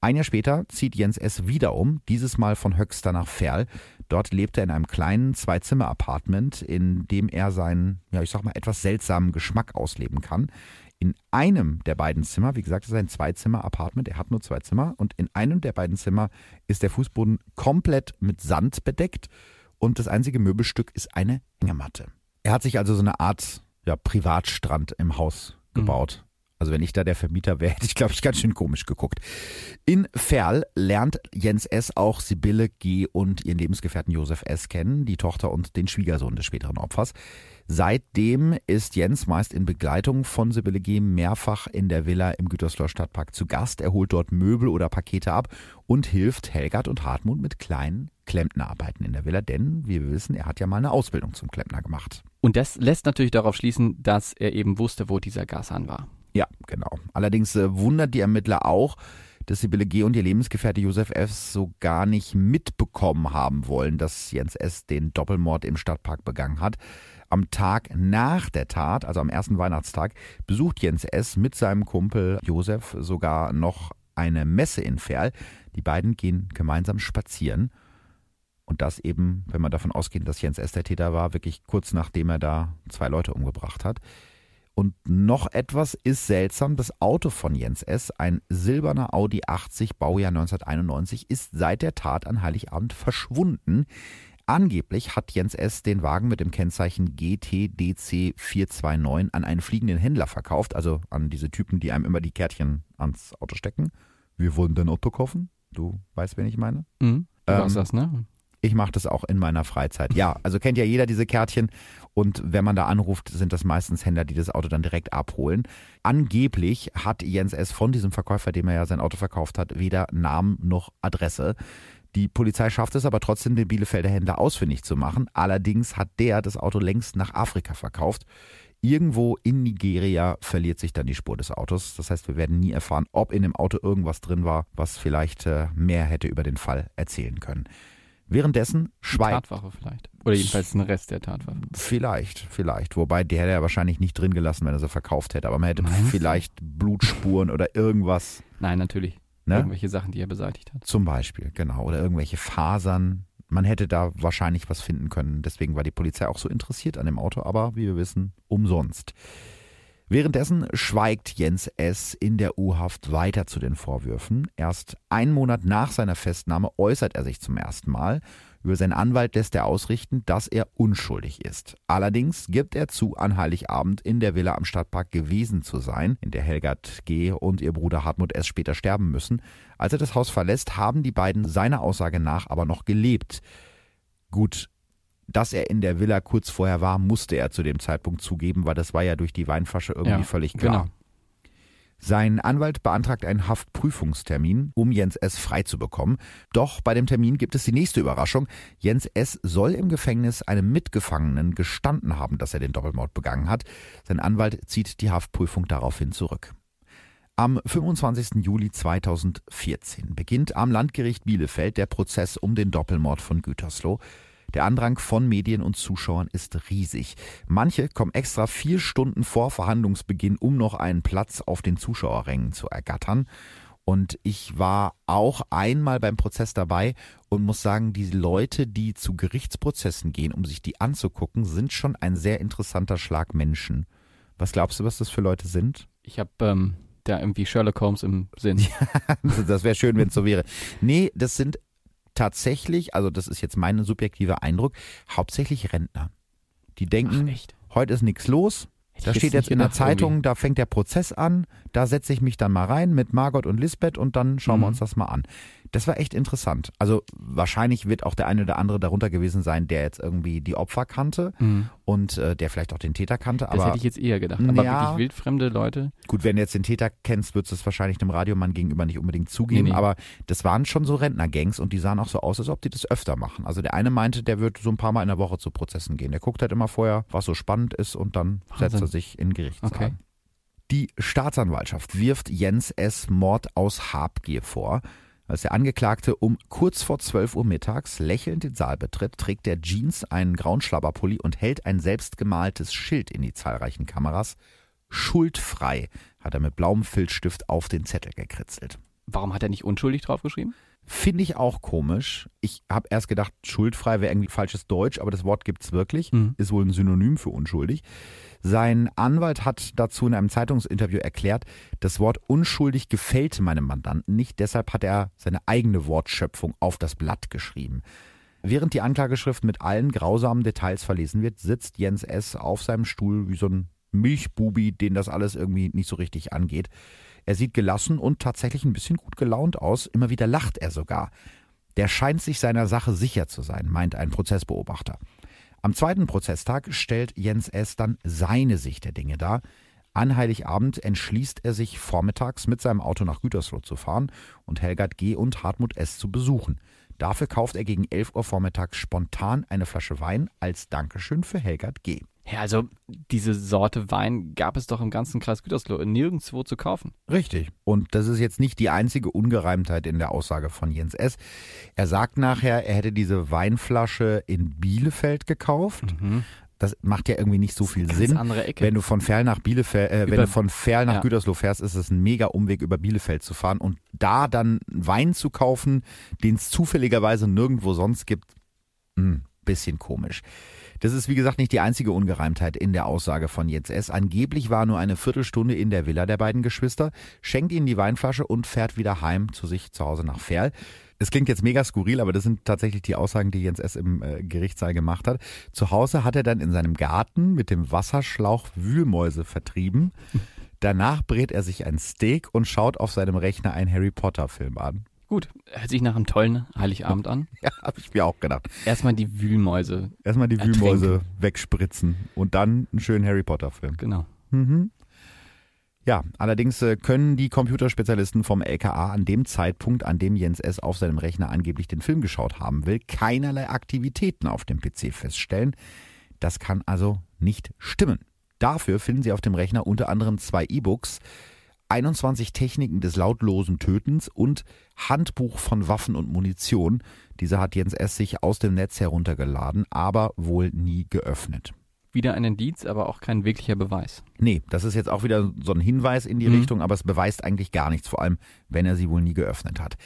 Speaker 2: Ein Jahr später zieht Jens S. wieder um, dieses Mal von Höxter nach Ferl. Dort lebt er in einem kleinen Zwei-Zimmer-Apartment, in dem er seinen, ja, ich sag mal, etwas seltsamen Geschmack ausleben kann. In einem der beiden Zimmer, wie gesagt, es ist ein Zwei-Zimmer-Apartment, er hat nur zwei Zimmer, und in einem der beiden Zimmer ist der Fußboden komplett mit Sand bedeckt und das einzige Möbelstück ist eine Hängematte. Er hat sich also so eine Art ja, Privatstrand im Haus gebaut. Mhm. Also wenn ich da der Vermieter wäre, hätte ich, glaube ich, ganz schön komisch geguckt. In Ferl lernt Jens S. auch Sibylle G. und ihren Lebensgefährten Josef S. kennen, die Tochter und den Schwiegersohn des späteren Opfers. Seitdem ist Jens meist in Begleitung von Sibylle G. mehrfach in der Villa im Gütersloher Stadtpark zu Gast. Er holt dort Möbel oder Pakete ab und hilft Helgert und Hartmut mit kleinen Klempnerarbeiten in der Villa, denn wir wissen, er hat ja mal eine Ausbildung zum Klempner gemacht.
Speaker 3: Und das lässt natürlich darauf schließen, dass er eben wusste, wo dieser Gashahn war.
Speaker 2: Ja, genau. Allerdings äh, wundert die Ermittler auch, dass Sibylle G. und ihr Lebensgefährte Josef S. so gar nicht mitbekommen haben wollen, dass Jens S. den Doppelmord im Stadtpark begangen hat. Am Tag nach der Tat, also am ersten Weihnachtstag, besucht Jens S. mit seinem Kumpel Josef sogar noch eine Messe in Ferl. Die beiden gehen gemeinsam spazieren. Und das eben, wenn man davon ausgeht, dass Jens S. der Täter war, wirklich kurz nachdem er da zwei Leute umgebracht hat. Und noch etwas ist seltsam, das Auto von Jens S., ein silberner Audi 80 Baujahr 1991, ist seit der Tat an Heiligabend verschwunden. Angeblich hat Jens S. den Wagen mit dem Kennzeichen GTDC 429 an einen fliegenden Händler verkauft, also an diese Typen, die einem immer die Kärtchen ans Auto stecken. Wir wollen dein Auto kaufen. Du weißt, wen ich meine?
Speaker 3: Mhm. Du ähm, das, ne?
Speaker 2: Ich mache das auch in meiner Freizeit. Ja, also kennt ja jeder diese Kärtchen. Und wenn man da anruft, sind das meistens Händler, die das Auto dann direkt abholen. Angeblich hat Jens S. von diesem Verkäufer, dem er ja sein Auto verkauft hat, weder Namen noch Adresse. Die Polizei schafft es aber trotzdem, den Bielefelder Händler ausfindig zu machen. Allerdings hat der das Auto längst nach Afrika verkauft. Irgendwo in Nigeria verliert sich dann die Spur des Autos. Das heißt, wir werden nie erfahren, ob in dem Auto irgendwas drin war, was vielleicht äh, mehr hätte über den Fall erzählen können. Währenddessen schweigt.
Speaker 3: Die Tatwaffe vielleicht. Oder jedenfalls ein Rest der Tatwaffe.
Speaker 2: Vielleicht, vielleicht. Wobei, der hätte er wahrscheinlich nicht drin gelassen, wenn er sie verkauft hätte. Aber man hätte Meinst vielleicht Blutspuren oder irgendwas.
Speaker 3: Nein, natürlich. Ne? Irgendwelche Sachen, die er beseitigt hat.
Speaker 2: Zum Beispiel, genau. Oder irgendwelche Fasern. Man hätte da wahrscheinlich was finden können. Deswegen war die Polizei auch so interessiert an dem Auto, aber wie wir wissen, umsonst. Währenddessen schweigt Jens S. in der U-Haft weiter zu den Vorwürfen. Erst einen Monat nach seiner Festnahme äußert er sich zum ersten Mal. Über seinen Anwalt lässt er ausrichten, dass er unschuldig ist. Allerdings gibt er zu, an Heiligabend in der Villa am Stadtpark gewesen zu sein, in der Helgert G. und ihr Bruder Hartmut S. später sterben müssen. Als er das Haus verlässt, haben die beiden seiner Aussage nach aber noch gelebt. Gut, dass er in der Villa kurz vorher war, musste er zu dem Zeitpunkt zugeben, weil das war ja durch die Weinflasche irgendwie ja, völlig klar. Genau. Sein Anwalt beantragt einen Haftprüfungstermin, um Jens S. frei zu bekommen. Doch bei dem Termin gibt es die nächste Überraschung. Jens S. soll im Gefängnis einem Mitgefangenen gestanden haben, dass er den Doppelmord begangen hat. Sein Anwalt zieht die Haftprüfung daraufhin zurück. Am 25. Juli 2014 beginnt am Landgericht Bielefeld der Prozess um den Doppelmord von Gütersloh. Der Andrang von Medien und Zuschauern ist riesig. Manche kommen extra vier Stunden vor Verhandlungsbeginn, um noch einen Platz auf den Zuschauerrängen zu ergattern. Und ich war auch einmal beim Prozess dabei und muss sagen, die Leute, die zu Gerichtsprozessen gehen, um sich die anzugucken, sind schon ein sehr interessanter Schlag Menschen. Was glaubst du, was das für Leute sind?
Speaker 3: Ich habe ähm, da irgendwie Sherlock Holmes im Sinn.
Speaker 2: das wäre schön, wenn es so wäre. Nee, das sind tatsächlich, also das ist jetzt mein subjektiver Eindruck, hauptsächlich Rentner. Die denken,
Speaker 3: Ach,
Speaker 2: heute ist nichts los,
Speaker 3: Hätte
Speaker 2: da steht jetzt in der Zeitung, da fängt der Prozess an, da setze ich mich dann mal rein mit Margot und Lisbeth und dann schauen wir
Speaker 3: Mhm.
Speaker 2: uns das mal an. Das war echt interessant. Also wahrscheinlich wird auch der eine oder andere darunter gewesen sein, der jetzt irgendwie die Opfer kannte
Speaker 3: Mhm.
Speaker 2: und äh, der vielleicht auch den Täter kannte.
Speaker 3: Das
Speaker 2: Aber
Speaker 3: hätte ich jetzt eher gedacht. Aber
Speaker 2: Ja.
Speaker 3: wirklich wildfremde Leute.
Speaker 2: gut, wenn du jetzt den Täter kennst, würdest du es wahrscheinlich einem Radiomann gegenüber nicht unbedingt zugeben.
Speaker 3: Nee, nee.
Speaker 2: Aber das waren schon so Rentnergangs und die sahen auch so aus, als ob die das öfter machen. Also der eine meinte, der wird so ein paar Mal in der Woche zu Prozessen gehen. Der guckt halt immer vorher, was so spannend ist und dann setzt
Speaker 3: Wahnsinn.
Speaker 2: er sich in Gerichtssaal.
Speaker 3: Okay.
Speaker 2: Die Staatsanwaltschaft wirft Jens S. Mord aus Habgier vor. Als der Angeklagte um kurz vor 12 Uhr mittags lächelnd den Saal betritt, trägt er Jeans, einen grauen Schlabberpulli und hält ein selbstgemaltes Schild in die zahlreichen Kameras. Schuldfrei hat er mit blauem Filzstift auf den Zettel gekritzelt.
Speaker 3: Warum hat er nicht unschuldig draufgeschrieben?
Speaker 2: Finde ich auch komisch. Ich habe erst gedacht, schuldfrei wäre irgendwie falsches Deutsch, aber das Wort gibt's wirklich.
Speaker 3: Mhm.
Speaker 2: Ist wohl ein Synonym für unschuldig. Sein Anwalt hat dazu in einem Zeitungsinterview erklärt, das Wort unschuldig gefällt meinem Mandanten nicht, deshalb hat er seine eigene Wortschöpfung auf das Blatt geschrieben. Während die Anklageschrift mit allen grausamen Details verlesen wird, sitzt Jens S. auf seinem Stuhl wie so ein Milchbubi, den das alles irgendwie nicht so richtig angeht. Er sieht gelassen und tatsächlich ein bisschen gut gelaunt aus. Immer wieder lacht er sogar. Der scheint sich seiner Sache sicher zu sein, meint ein Prozessbeobachter. Am zweiten Prozesstag stellt Jens S. dann seine Sicht der Dinge dar. An Heiligabend entschließt er sich vormittags mit seinem Auto nach Gütersloh zu fahren und Helgard G. und Hartmut S. zu besuchen. Dafür kauft er gegen 11 Uhr vormittags spontan eine Flasche Wein als Dankeschön für Helgard G.
Speaker 3: Ja, also diese Sorte Wein gab es doch im ganzen Kreis Gütersloh nirgendwo zu kaufen.
Speaker 2: Richtig. Und das ist jetzt nicht die einzige Ungereimtheit in der Aussage von Jens S. Er sagt nachher, er hätte diese Weinflasche in Bielefeld gekauft. Das macht ja irgendwie nicht so viel Sinn. Wenn du von Ferl nach Bielefeld, äh, wenn du von Ferl nach
Speaker 3: Ja.
Speaker 2: Gütersloh fährst, ist es ein mega Umweg über Bielefeld zu fahren und da dann Wein zu kaufen, den es zufälligerweise nirgendwo sonst gibt, hm, bisschen komisch. Das ist wie gesagt nicht die einzige Ungereimtheit in der Aussage von Jens S. Angeblich war nur eine Viertelstunde in der Villa der beiden Geschwister, schenkt ihnen die Weinflasche und fährt wieder heim zu sich zu Hause nach Ferl. Es klingt jetzt mega skurril, aber das sind tatsächlich die Aussagen, die Jens S. im äh, Gerichtssaal gemacht hat. Zu Hause hat er dann in seinem Garten mit dem Wasserschlauch Wühlmäuse vertrieben. Danach brät er sich ein Steak und schaut auf seinem Rechner einen Harry Potter Film an.
Speaker 3: Gut, hört sich nach einem tollen Heiligabend an.
Speaker 2: Ja, habe ich mir auch gedacht.
Speaker 3: Erstmal die Wühlmäuse.
Speaker 2: Erstmal die
Speaker 3: Ertränken.
Speaker 2: Wühlmäuse wegspritzen und dann einen schönen Harry Potter Film.
Speaker 3: Genau.
Speaker 2: Mhm. Ja, allerdings äh, können die Computerspezialisten vom LKA an dem Zeitpunkt, an dem Jens S. auf seinem Rechner angeblich den Film geschaut haben will, keinerlei Aktivitäten auf dem PC feststellen. Das kann also nicht stimmen. Dafür finden sie auf dem Rechner unter anderem zwei E-Books, 21 Techniken des lautlosen Tötens und Handbuch von Waffen und Munition. Diese hat Jens S. sich aus dem Netz heruntergeladen, aber wohl nie geöffnet.
Speaker 3: Wieder ein Indiz, aber auch kein wirklicher Beweis.
Speaker 2: Nee, das ist jetzt auch wieder so ein Hinweis in die
Speaker 3: Mhm.
Speaker 2: Richtung, aber es beweist eigentlich gar nichts, vor allem wenn er sie wohl nie geöffnet hat.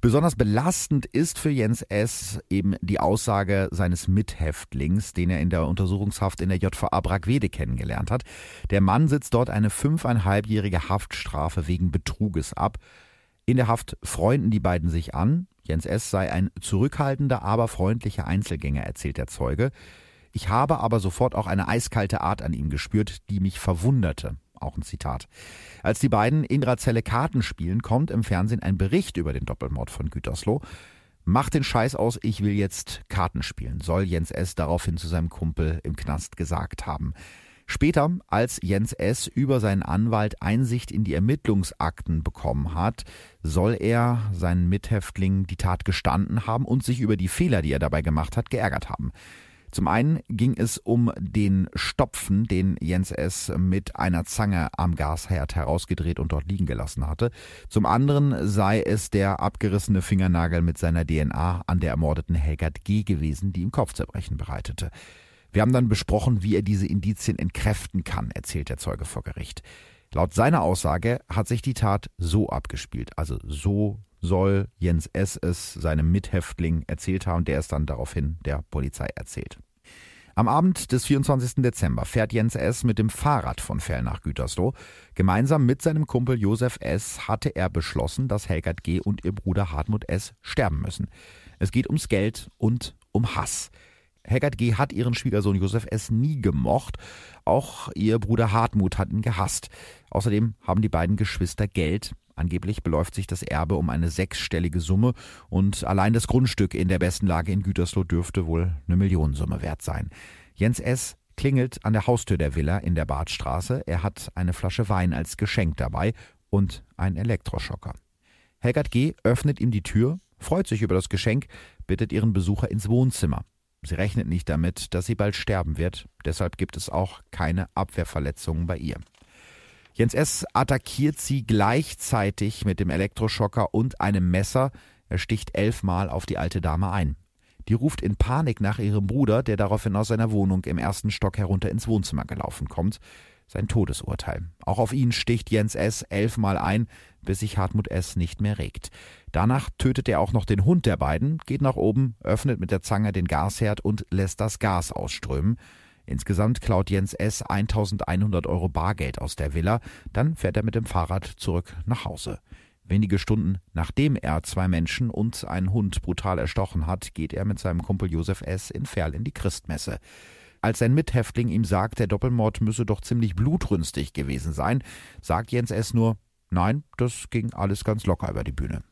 Speaker 2: Besonders belastend ist für Jens S. eben die Aussage seines Mithäftlings, den er in der Untersuchungshaft in der JVA Bragwede kennengelernt hat. Der Mann sitzt dort eine fünfeinhalbjährige Haftstrafe wegen Betruges ab. In der Haft freunden die beiden sich an. Jens S. sei ein zurückhaltender, aber freundlicher Einzelgänger, erzählt der Zeuge. Ich habe aber sofort auch eine eiskalte Art an ihm gespürt, die mich verwunderte. Auch ein Zitat. Als die beiden in ihrer Zelle Karten spielen, kommt im Fernsehen ein Bericht über den Doppelmord von Gütersloh. Mach den Scheiß aus, ich will jetzt Karten spielen, soll Jens S. daraufhin zu seinem Kumpel im Knast gesagt haben. Später, als Jens S. über seinen Anwalt Einsicht in die Ermittlungsakten bekommen hat, soll er seinen Mithäftling die Tat gestanden haben und sich über die Fehler, die er dabei gemacht hat, geärgert haben. Zum einen ging es um den Stopfen, den Jens S. mit einer Zange am Gasherd herausgedreht und dort liegen gelassen hatte. Zum anderen sei es der abgerissene Fingernagel mit seiner DNA an der ermordeten Helgard G. gewesen, die ihm Kopfzerbrechen bereitete. Wir haben dann besprochen, wie er diese Indizien entkräften kann, erzählt der Zeuge vor Gericht. Laut seiner Aussage hat sich die Tat so abgespielt, also so soll Jens S. es seinem Mithäftling erzählt haben, der es dann daraufhin der Polizei erzählt. Am Abend des 24. Dezember fährt Jens S. mit dem Fahrrad von Fell nach Gütersloh. Gemeinsam mit seinem Kumpel Josef S. hatte er beschlossen, dass Helgert G. und ihr Bruder Hartmut S. sterben müssen. Es geht ums Geld und um Hass. Helgert G. hat ihren Schwiegersohn Josef S. nie gemocht. Auch ihr Bruder Hartmut hat ihn gehasst. Außerdem haben die beiden Geschwister Geld. Angeblich beläuft sich das Erbe um eine sechsstellige Summe und allein das Grundstück in der besten Lage in Gütersloh dürfte wohl eine Millionensumme wert sein. Jens S. klingelt an der Haustür der Villa in der Badstraße. Er hat eine Flasche Wein als Geschenk dabei und einen Elektroschocker. Helgert G. öffnet ihm die Tür, freut sich über das Geschenk, bittet ihren Besucher ins Wohnzimmer. Sie rechnet nicht damit, dass sie bald sterben wird, deshalb gibt es auch keine Abwehrverletzungen bei ihr. Jens S. attackiert sie gleichzeitig mit dem Elektroschocker und einem Messer. Er sticht elfmal auf die alte Dame ein. Die ruft in Panik nach ihrem Bruder, der daraufhin aus seiner Wohnung im ersten Stock herunter ins Wohnzimmer gelaufen kommt. Sein Todesurteil. Auch auf ihn sticht Jens S. elfmal ein, bis sich Hartmut S. nicht mehr regt. Danach tötet er auch noch den Hund der beiden, geht nach oben, öffnet mit der Zange den Gasherd und lässt das Gas ausströmen. Insgesamt klaut Jens S. 1100 Euro Bargeld aus der Villa, dann fährt er mit dem Fahrrad zurück nach Hause. Wenige Stunden nachdem er zwei Menschen und einen Hund brutal erstochen hat, geht er mit seinem Kumpel Josef S. in Ferl in die Christmesse. Als sein Mithäftling ihm sagt, der Doppelmord müsse doch ziemlich blutrünstig gewesen sein, sagt Jens S. nur, nein, das ging alles ganz locker über die Bühne.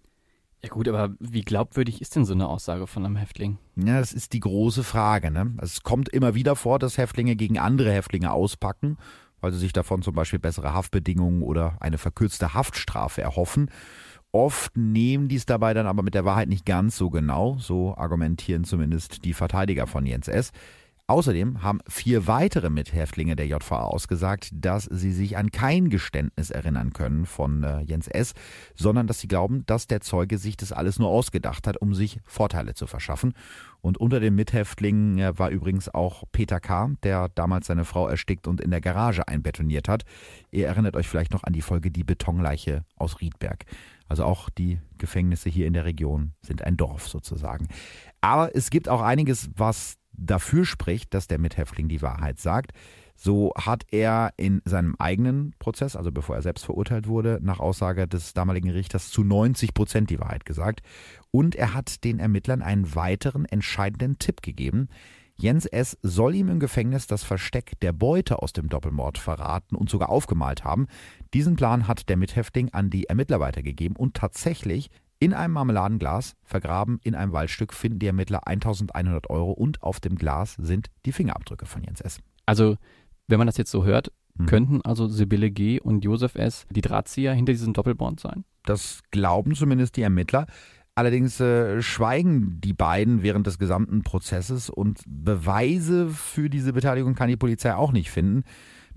Speaker 3: Ja gut, aber wie glaubwürdig ist denn so eine Aussage von einem Häftling?
Speaker 2: Ja, das ist die große Frage. Ne? Es kommt immer wieder vor, dass Häftlinge gegen andere Häftlinge auspacken, weil sie sich davon zum Beispiel bessere Haftbedingungen oder eine verkürzte Haftstrafe erhoffen. Oft nehmen dies dabei dann aber mit der Wahrheit nicht ganz so genau, so argumentieren zumindest die Verteidiger von Jens S. Außerdem haben vier weitere Mithäftlinge der JVA ausgesagt, dass sie sich an kein Geständnis erinnern können von äh, Jens S., sondern dass sie glauben, dass der Zeuge sich das alles nur ausgedacht hat, um sich Vorteile zu verschaffen. Und unter den Mithäftlingen äh, war übrigens auch Peter K., der damals seine Frau erstickt und in der Garage einbetoniert hat. Ihr erinnert euch vielleicht noch an die Folge Die Betonleiche aus Riedberg. Also auch die Gefängnisse hier in der Region sind ein Dorf sozusagen. Aber es gibt auch einiges, was dafür spricht, dass der Mithäftling die Wahrheit sagt. So hat er in seinem eigenen Prozess, also bevor er selbst verurteilt wurde, nach Aussage des damaligen Richters zu 90 Prozent die Wahrheit gesagt. Und er hat den Ermittlern einen weiteren entscheidenden Tipp gegeben. Jens S. soll ihm im Gefängnis das Versteck der Beute aus dem Doppelmord verraten und sogar aufgemalt haben. Diesen Plan hat der Mithäftling an die Ermittler weitergegeben und tatsächlich in einem Marmeladenglas, vergraben in einem Waldstück, finden die Ermittler 1100 Euro und auf dem Glas sind die Fingerabdrücke von Jens S.
Speaker 3: Also, wenn man das jetzt so hört, hm. könnten also Sibylle G. und Josef S. die Drahtzieher hinter diesem Doppelbond sein?
Speaker 2: Das glauben zumindest die Ermittler. Allerdings äh, schweigen die beiden während des gesamten Prozesses und Beweise für diese Beteiligung kann die Polizei auch nicht finden.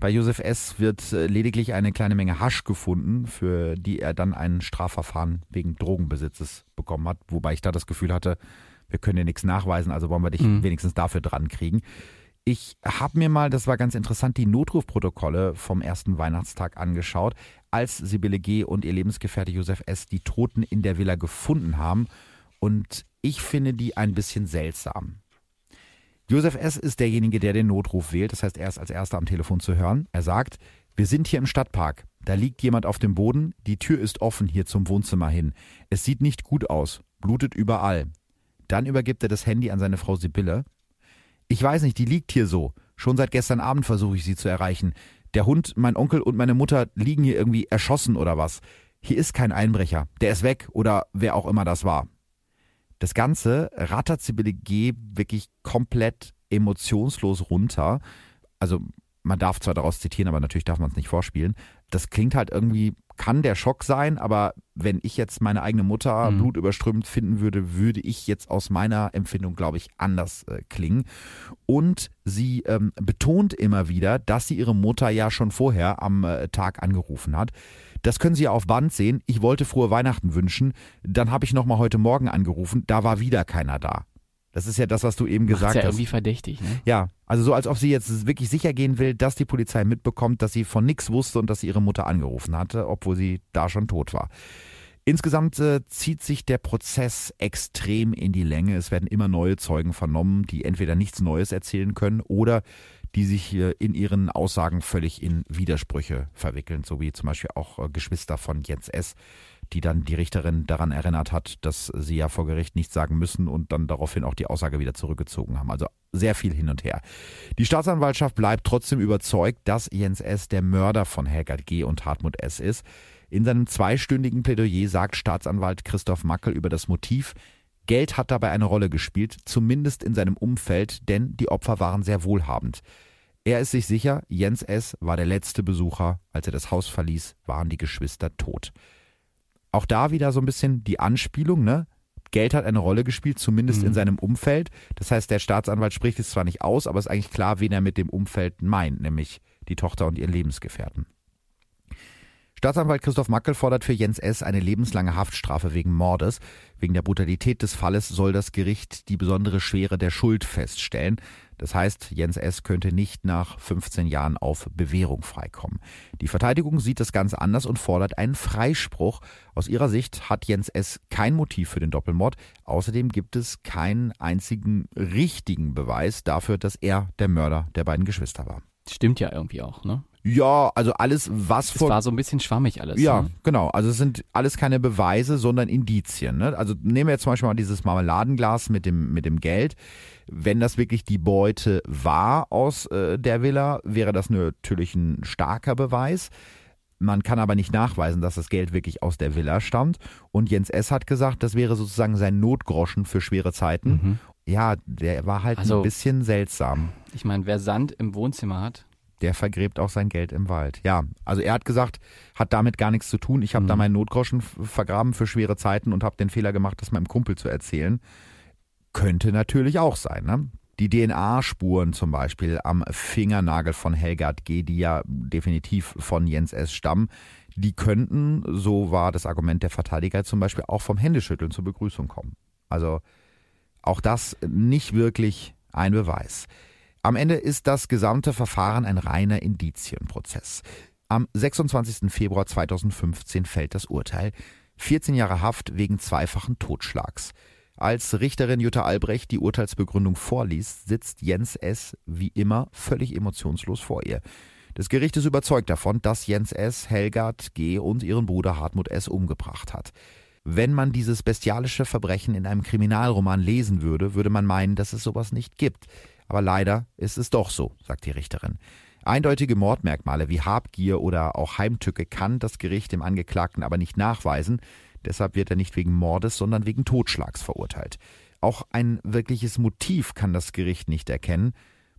Speaker 2: Bei Josef S. wird äh, lediglich eine kleine Menge Hasch gefunden, für die er dann ein Strafverfahren wegen Drogenbesitzes bekommen hat. Wobei ich da das Gefühl hatte, wir können dir nichts nachweisen, also wollen wir dich mhm. wenigstens dafür dran kriegen. Ich habe mir mal, das war ganz interessant, die Notrufprotokolle vom ersten Weihnachtstag angeschaut, als Sibylle G. und ihr Lebensgefährte Josef S. die Toten in der Villa gefunden haben. Und ich finde die ein bisschen seltsam. Josef S. ist derjenige, der den Notruf wählt. Das heißt, er ist als erster am Telefon zu hören. Er sagt, wir sind hier im Stadtpark. Da liegt jemand auf dem Boden. Die Tür ist offen hier zum Wohnzimmer hin. Es sieht nicht gut aus. Blutet überall. Dann übergibt er das Handy an seine Frau Sibylle. Ich weiß nicht, die liegt hier so. Schon seit gestern Abend versuche ich sie zu erreichen. Der Hund, mein Onkel und meine Mutter liegen hier irgendwie erschossen oder was. Hier ist kein Einbrecher. Der ist weg oder wer auch immer das war. Das Ganze rattert Sibylle G wirklich komplett emotionslos runter. Also man darf zwar daraus zitieren, aber natürlich darf man es nicht vorspielen. Das klingt halt irgendwie, kann der Schock sein, aber wenn ich jetzt meine eigene Mutter mhm. blutüberströmt finden würde, würde ich jetzt aus meiner Empfindung, glaube ich, anders äh, klingen. Und sie ähm, betont immer wieder, dass sie ihre Mutter ja schon vorher am äh, Tag angerufen hat. Das können Sie ja auf Band sehen. Ich wollte frohe Weihnachten wünschen. Dann habe ich nochmal heute Morgen angerufen. Da war wieder keiner da. Das ist ja das, was du eben Macht's gesagt
Speaker 3: ja
Speaker 2: hast.
Speaker 3: irgendwie verdächtig, ne?
Speaker 2: Ja, also so, als ob sie jetzt wirklich sicher gehen will, dass die Polizei mitbekommt, dass sie von nichts wusste und dass sie ihre Mutter angerufen hatte, obwohl sie da schon tot war. Insgesamt äh, zieht sich der Prozess extrem in die Länge. Es werden immer neue Zeugen vernommen, die entweder nichts Neues erzählen können oder die sich in ihren Aussagen völlig in Widersprüche verwickeln, so wie zum Beispiel auch äh, Geschwister von Jens S., die dann die Richterin daran erinnert hat, dass sie ja vor Gericht nichts sagen müssen und dann daraufhin auch die Aussage wieder zurückgezogen haben. Also sehr viel hin und her. Die Staatsanwaltschaft bleibt trotzdem überzeugt, dass Jens S. der Mörder von Helgert G. und Hartmut S. ist. In seinem zweistündigen Plädoyer sagt Staatsanwalt Christoph Mackel über das Motiv, Geld hat dabei eine Rolle gespielt, zumindest in seinem Umfeld, denn die Opfer waren sehr wohlhabend. Er ist sich sicher, Jens S. war der letzte Besucher. Als er das Haus verließ, waren die Geschwister tot. Auch da wieder so ein bisschen die Anspielung, ne? Geld hat eine Rolle gespielt, zumindest mhm. in seinem Umfeld. Das heißt, der Staatsanwalt spricht es zwar nicht aus, aber es ist eigentlich klar, wen er mit dem Umfeld meint, nämlich die Tochter und ihren Lebensgefährten. Staatsanwalt Christoph Mackel fordert für Jens S. eine lebenslange Haftstrafe wegen Mordes. Wegen der Brutalität des Falles soll das Gericht die besondere Schwere der Schuld feststellen. Das heißt, Jens S. könnte nicht nach 15 Jahren auf Bewährung freikommen. Die Verteidigung sieht das Ganze anders und fordert einen Freispruch. Aus ihrer Sicht hat Jens S. kein Motiv für den Doppelmord. Außerdem gibt es keinen einzigen richtigen Beweis dafür, dass er der Mörder der beiden Geschwister war.
Speaker 3: Stimmt ja irgendwie auch, ne?
Speaker 2: Ja, also alles, was
Speaker 3: vor. Es war so ein bisschen schwammig alles.
Speaker 2: Ja, ne? genau. Also es sind alles keine Beweise, sondern Indizien. Ne? Also nehmen wir jetzt zum Beispiel mal dieses Marmeladenglas mit dem, mit dem Geld. Wenn das wirklich die Beute war aus äh, der Villa, wäre das natürlich ein starker Beweis. Man kann aber nicht nachweisen, dass das Geld wirklich aus der Villa stammt. Und Jens S. hat gesagt, das wäre sozusagen sein Notgroschen für schwere Zeiten. Mhm. Ja, der war halt also, ein bisschen seltsam.
Speaker 3: Ich meine, wer Sand im Wohnzimmer hat,
Speaker 2: der vergräbt auch sein Geld im Wald. Ja, also er hat gesagt, hat damit gar nichts zu tun. Ich habe mhm. da meinen Notgroschen vergraben für schwere Zeiten und habe den Fehler gemacht, das meinem Kumpel zu erzählen. Könnte natürlich auch sein, ne? Die DNA-Spuren zum Beispiel am Fingernagel von Helgard G., die ja definitiv von Jens S. stammen, die könnten, so war das Argument der Verteidiger, zum Beispiel auch vom Händeschütteln zur Begrüßung kommen. Also auch das nicht wirklich ein Beweis. Am Ende ist das gesamte Verfahren ein reiner Indizienprozess. Am 26. Februar 2015 fällt das Urteil. 14 Jahre Haft wegen zweifachen Totschlags. Als Richterin Jutta Albrecht die Urteilsbegründung vorliest, sitzt Jens S. wie immer völlig emotionslos vor ihr. Das Gericht ist überzeugt davon, dass Jens S. Helgard G. und ihren Bruder Hartmut S. umgebracht hat. Wenn man dieses bestialische Verbrechen in einem Kriminalroman lesen würde, würde man meinen, dass es sowas nicht gibt. Aber leider ist es doch so, sagt die Richterin. Eindeutige Mordmerkmale wie Habgier oder auch Heimtücke kann das Gericht dem Angeklagten aber nicht nachweisen. Deshalb wird er nicht wegen Mordes, sondern wegen Totschlags verurteilt. Auch ein wirkliches Motiv kann das Gericht nicht erkennen.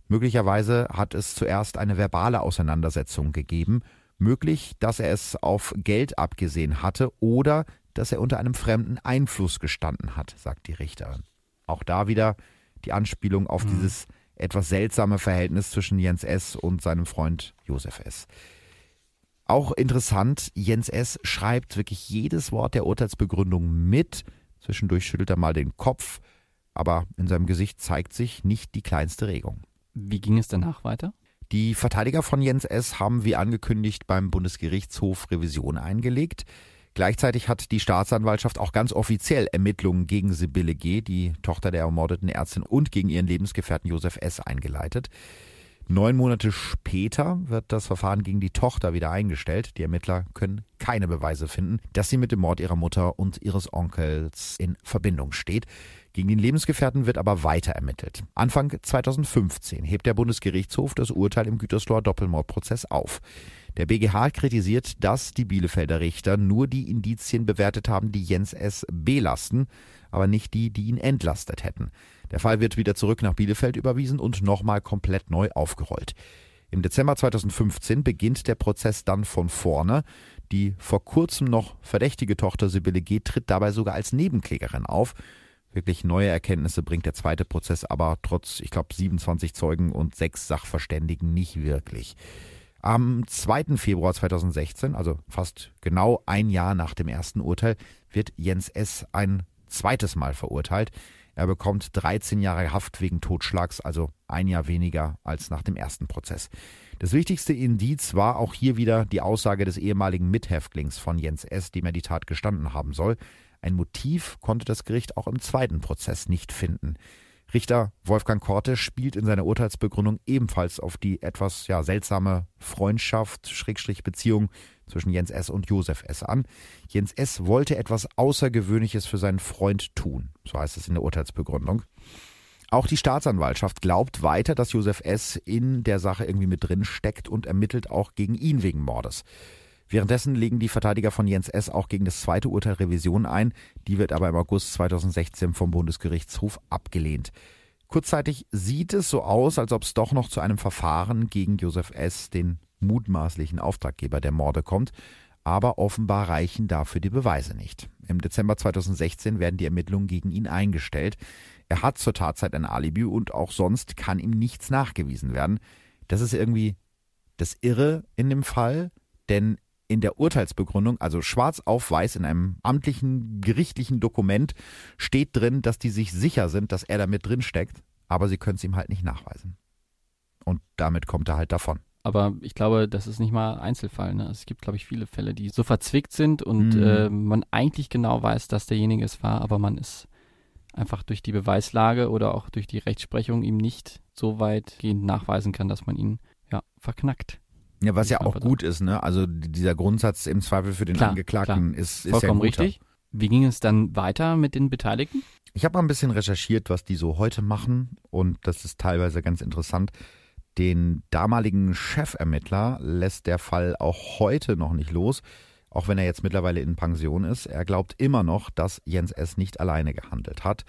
Speaker 2: Möglicherweise hat es zuerst eine verbale Auseinandersetzung gegeben. Möglich, dass er es auf Geld abgesehen hatte oder dass er unter einem fremden Einfluss gestanden hat, sagt die Richterin. Auch da wieder die Anspielung auf mhm. dieses etwas seltsame Verhältnis zwischen Jens S. und seinem Freund Josef S. Auch interessant, Jens S. schreibt wirklich jedes Wort der Urteilsbegründung mit. Zwischendurch schüttelt er mal den Kopf, aber in seinem Gesicht zeigt sich nicht die kleinste Regung.
Speaker 3: Wie ging es danach weiter?
Speaker 2: Die Verteidiger von Jens S. haben wie angekündigt beim Bundesgerichtshof Revision eingelegt. Gleichzeitig hat die Staatsanwaltschaft auch ganz offiziell Ermittlungen gegen Sibylle G., die Tochter der ermordeten Ärztin, und gegen ihren Lebensgefährten Josef S. eingeleitet. Neun Monate später wird das Verfahren gegen die Tochter wieder eingestellt. Die Ermittler können keine Beweise finden, dass sie mit dem Mord ihrer Mutter und ihres Onkels in Verbindung steht. Gegen den Lebensgefährten wird aber weiter ermittelt. Anfang 2015 hebt der Bundesgerichtshof das Urteil im Gütersloher Doppelmordprozess auf. Der BGH kritisiert, dass die Bielefelder Richter nur die Indizien bewertet haben, die Jens S. belasten, aber nicht die, die ihn entlastet hätten. Der Fall wird wieder zurück nach Bielefeld überwiesen und nochmal komplett neu aufgerollt. Im Dezember 2015 beginnt der Prozess dann von vorne. Die vor kurzem noch verdächtige Tochter Sibylle G. tritt dabei sogar als Nebenklägerin auf. Wirklich neue Erkenntnisse bringt der zweite Prozess aber trotz, ich glaube, 27 Zeugen und sechs Sachverständigen nicht wirklich. Am 2. Februar 2016, also fast genau ein Jahr nach dem ersten Urteil, wird Jens S. ein zweites Mal verurteilt. Er bekommt 13 Jahre Haft wegen Totschlags, also ein Jahr weniger als nach dem ersten Prozess. Das wichtigste Indiz war auch hier wieder die Aussage des ehemaligen Mithäftlings von Jens S., dem er die Tat gestanden haben soll. Ein Motiv konnte das Gericht auch im zweiten Prozess nicht finden. Richter Wolfgang Korte spielt in seiner Urteilsbegründung ebenfalls auf die etwas ja, seltsame Freundschaft, Schrägstrich Beziehung zwischen Jens S. und Josef S. an. Jens S. wollte etwas Außergewöhnliches für seinen Freund tun, so heißt es in der Urteilsbegründung. Auch die Staatsanwaltschaft glaubt weiter, dass Josef S. in der Sache irgendwie mit drin steckt und ermittelt auch gegen ihn wegen Mordes. Währenddessen legen die Verteidiger von Jens S. auch gegen das zweite Urteil Revision ein. Die wird aber im August 2016 vom Bundesgerichtshof abgelehnt. Kurzzeitig sieht es so aus, als ob es doch noch zu einem Verfahren gegen Josef S., den mutmaßlichen Auftraggeber der Morde, kommt. Aber offenbar reichen dafür die Beweise nicht. Im Dezember 2016 werden die Ermittlungen gegen ihn eingestellt. Er hat zur Tatzeit ein Alibi und auch sonst kann ihm nichts nachgewiesen werden. Das ist irgendwie das Irre in dem Fall, denn in der Urteilsbegründung, also schwarz auf weiß in einem amtlichen, gerichtlichen Dokument, steht drin, dass die sich sicher sind, dass er da mit drin steckt, aber sie können es ihm halt nicht nachweisen. Und damit kommt er halt davon.
Speaker 3: Aber ich glaube, das ist nicht mal Einzelfall. Ne? Es gibt, glaube ich, viele Fälle, die so verzwickt sind und mhm. äh, man eigentlich genau weiß, dass derjenige es war, aber man ist einfach durch die Beweislage oder auch durch die Rechtsprechung ihm nicht so weitgehend nachweisen kann, dass man ihn ja verknackt.
Speaker 2: Ja, was ja auch gut ist, ne? Also dieser Grundsatz im Zweifel für den klar, Angeklagten klar. ist, ist
Speaker 3: vollkommen
Speaker 2: ja
Speaker 3: richtig. Wie ging es dann weiter mit den Beteiligten?
Speaker 2: Ich habe mal ein bisschen recherchiert, was die so heute machen und das ist teilweise ganz interessant. Den damaligen Chefermittler lässt der Fall auch heute noch nicht los, auch wenn er jetzt mittlerweile in Pension ist. Er glaubt immer noch, dass Jens S. nicht alleine gehandelt hat.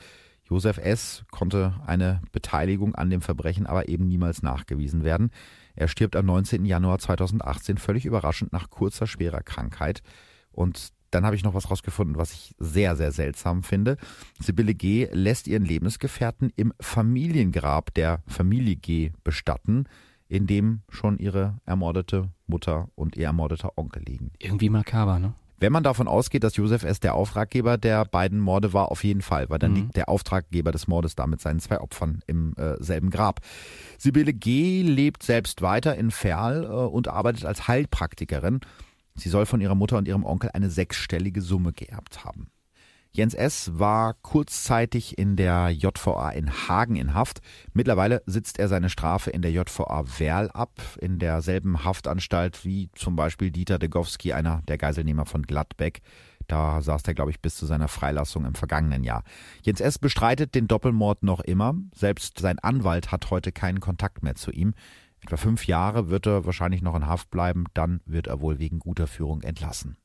Speaker 2: Josef S. konnte eine Beteiligung an dem Verbrechen aber eben niemals nachgewiesen werden. Er stirbt am 19. Januar 2018 völlig überraschend nach kurzer schwerer Krankheit. Und dann habe ich noch was rausgefunden, was ich sehr, sehr seltsam finde. Sibylle G. lässt ihren Lebensgefährten im Familiengrab der Familie G. bestatten, in dem schon ihre ermordete Mutter und ihr ermordeter Onkel liegen.
Speaker 3: Irgendwie makaber, ne?
Speaker 2: Wenn man davon ausgeht, dass Josef S. der Auftraggeber der beiden Morde war, auf jeden Fall, weil dann mhm. liegt der Auftraggeber des Mordes da mit seinen zwei Opfern im äh, selben Grab. Sibylle G. lebt selbst weiter in Ferl äh, und arbeitet als Heilpraktikerin. Sie soll von ihrer Mutter und ihrem Onkel eine sechsstellige Summe geerbt haben. Jens S. war kurzzeitig in der JVA in Hagen in Haft. Mittlerweile sitzt er seine Strafe in der JVA Werl ab, in derselben Haftanstalt wie zum Beispiel Dieter Degowski, einer der Geiselnehmer von Gladbeck. Da saß er, glaube ich, bis zu seiner Freilassung im vergangenen Jahr. Jens S. bestreitet den Doppelmord noch immer. Selbst sein Anwalt hat heute keinen Kontakt mehr zu ihm. Etwa fünf Jahre wird er wahrscheinlich noch in Haft bleiben, dann wird er wohl wegen guter Führung entlassen.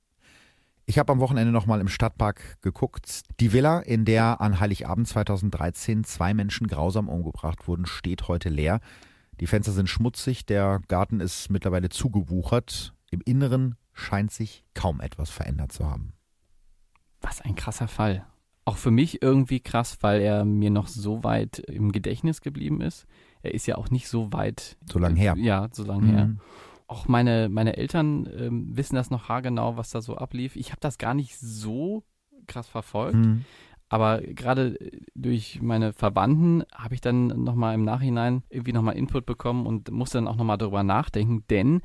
Speaker 2: Ich habe am Wochenende nochmal im Stadtpark geguckt. Die Villa, in der an Heiligabend 2013 zwei Menschen grausam umgebracht wurden, steht heute leer. Die Fenster sind schmutzig, der Garten ist mittlerweile zugewuchert. Im Inneren scheint sich kaum etwas verändert zu haben.
Speaker 3: Was ein krasser Fall. Auch für mich irgendwie krass, weil er mir noch so weit im Gedächtnis geblieben ist. Er ist ja auch nicht so weit.
Speaker 2: So lang her.
Speaker 3: Ja, so lang mhm. her auch meine, meine Eltern ähm, wissen das noch haargenau, was da so ablief. Ich habe das gar nicht so krass verfolgt. Mhm. Aber gerade durch meine Verwandten habe ich dann nochmal im Nachhinein irgendwie nochmal Input bekommen und musste dann auch nochmal darüber nachdenken, denn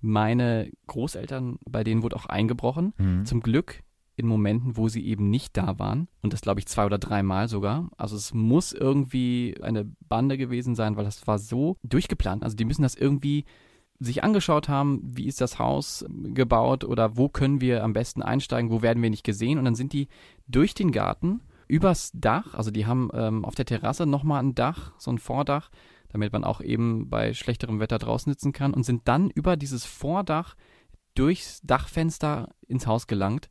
Speaker 3: meine Großeltern, bei denen wurde auch eingebrochen. Mhm. Zum Glück in Momenten, wo sie eben nicht da waren. Und das glaube ich zwei oder dreimal sogar. Also es muss irgendwie eine Bande gewesen sein, weil das war so durchgeplant. Also die müssen das irgendwie sich angeschaut haben, wie ist das Haus gebaut oder wo können wir am besten einsteigen, wo werden wir nicht gesehen. Und dann sind die durch den Garten übers Dach, also die haben ähm, auf der Terrasse nochmal ein Dach, so ein Vordach, damit man auch eben bei schlechterem Wetter draußen sitzen kann und sind dann über dieses Vordach durchs Dachfenster ins Haus gelangt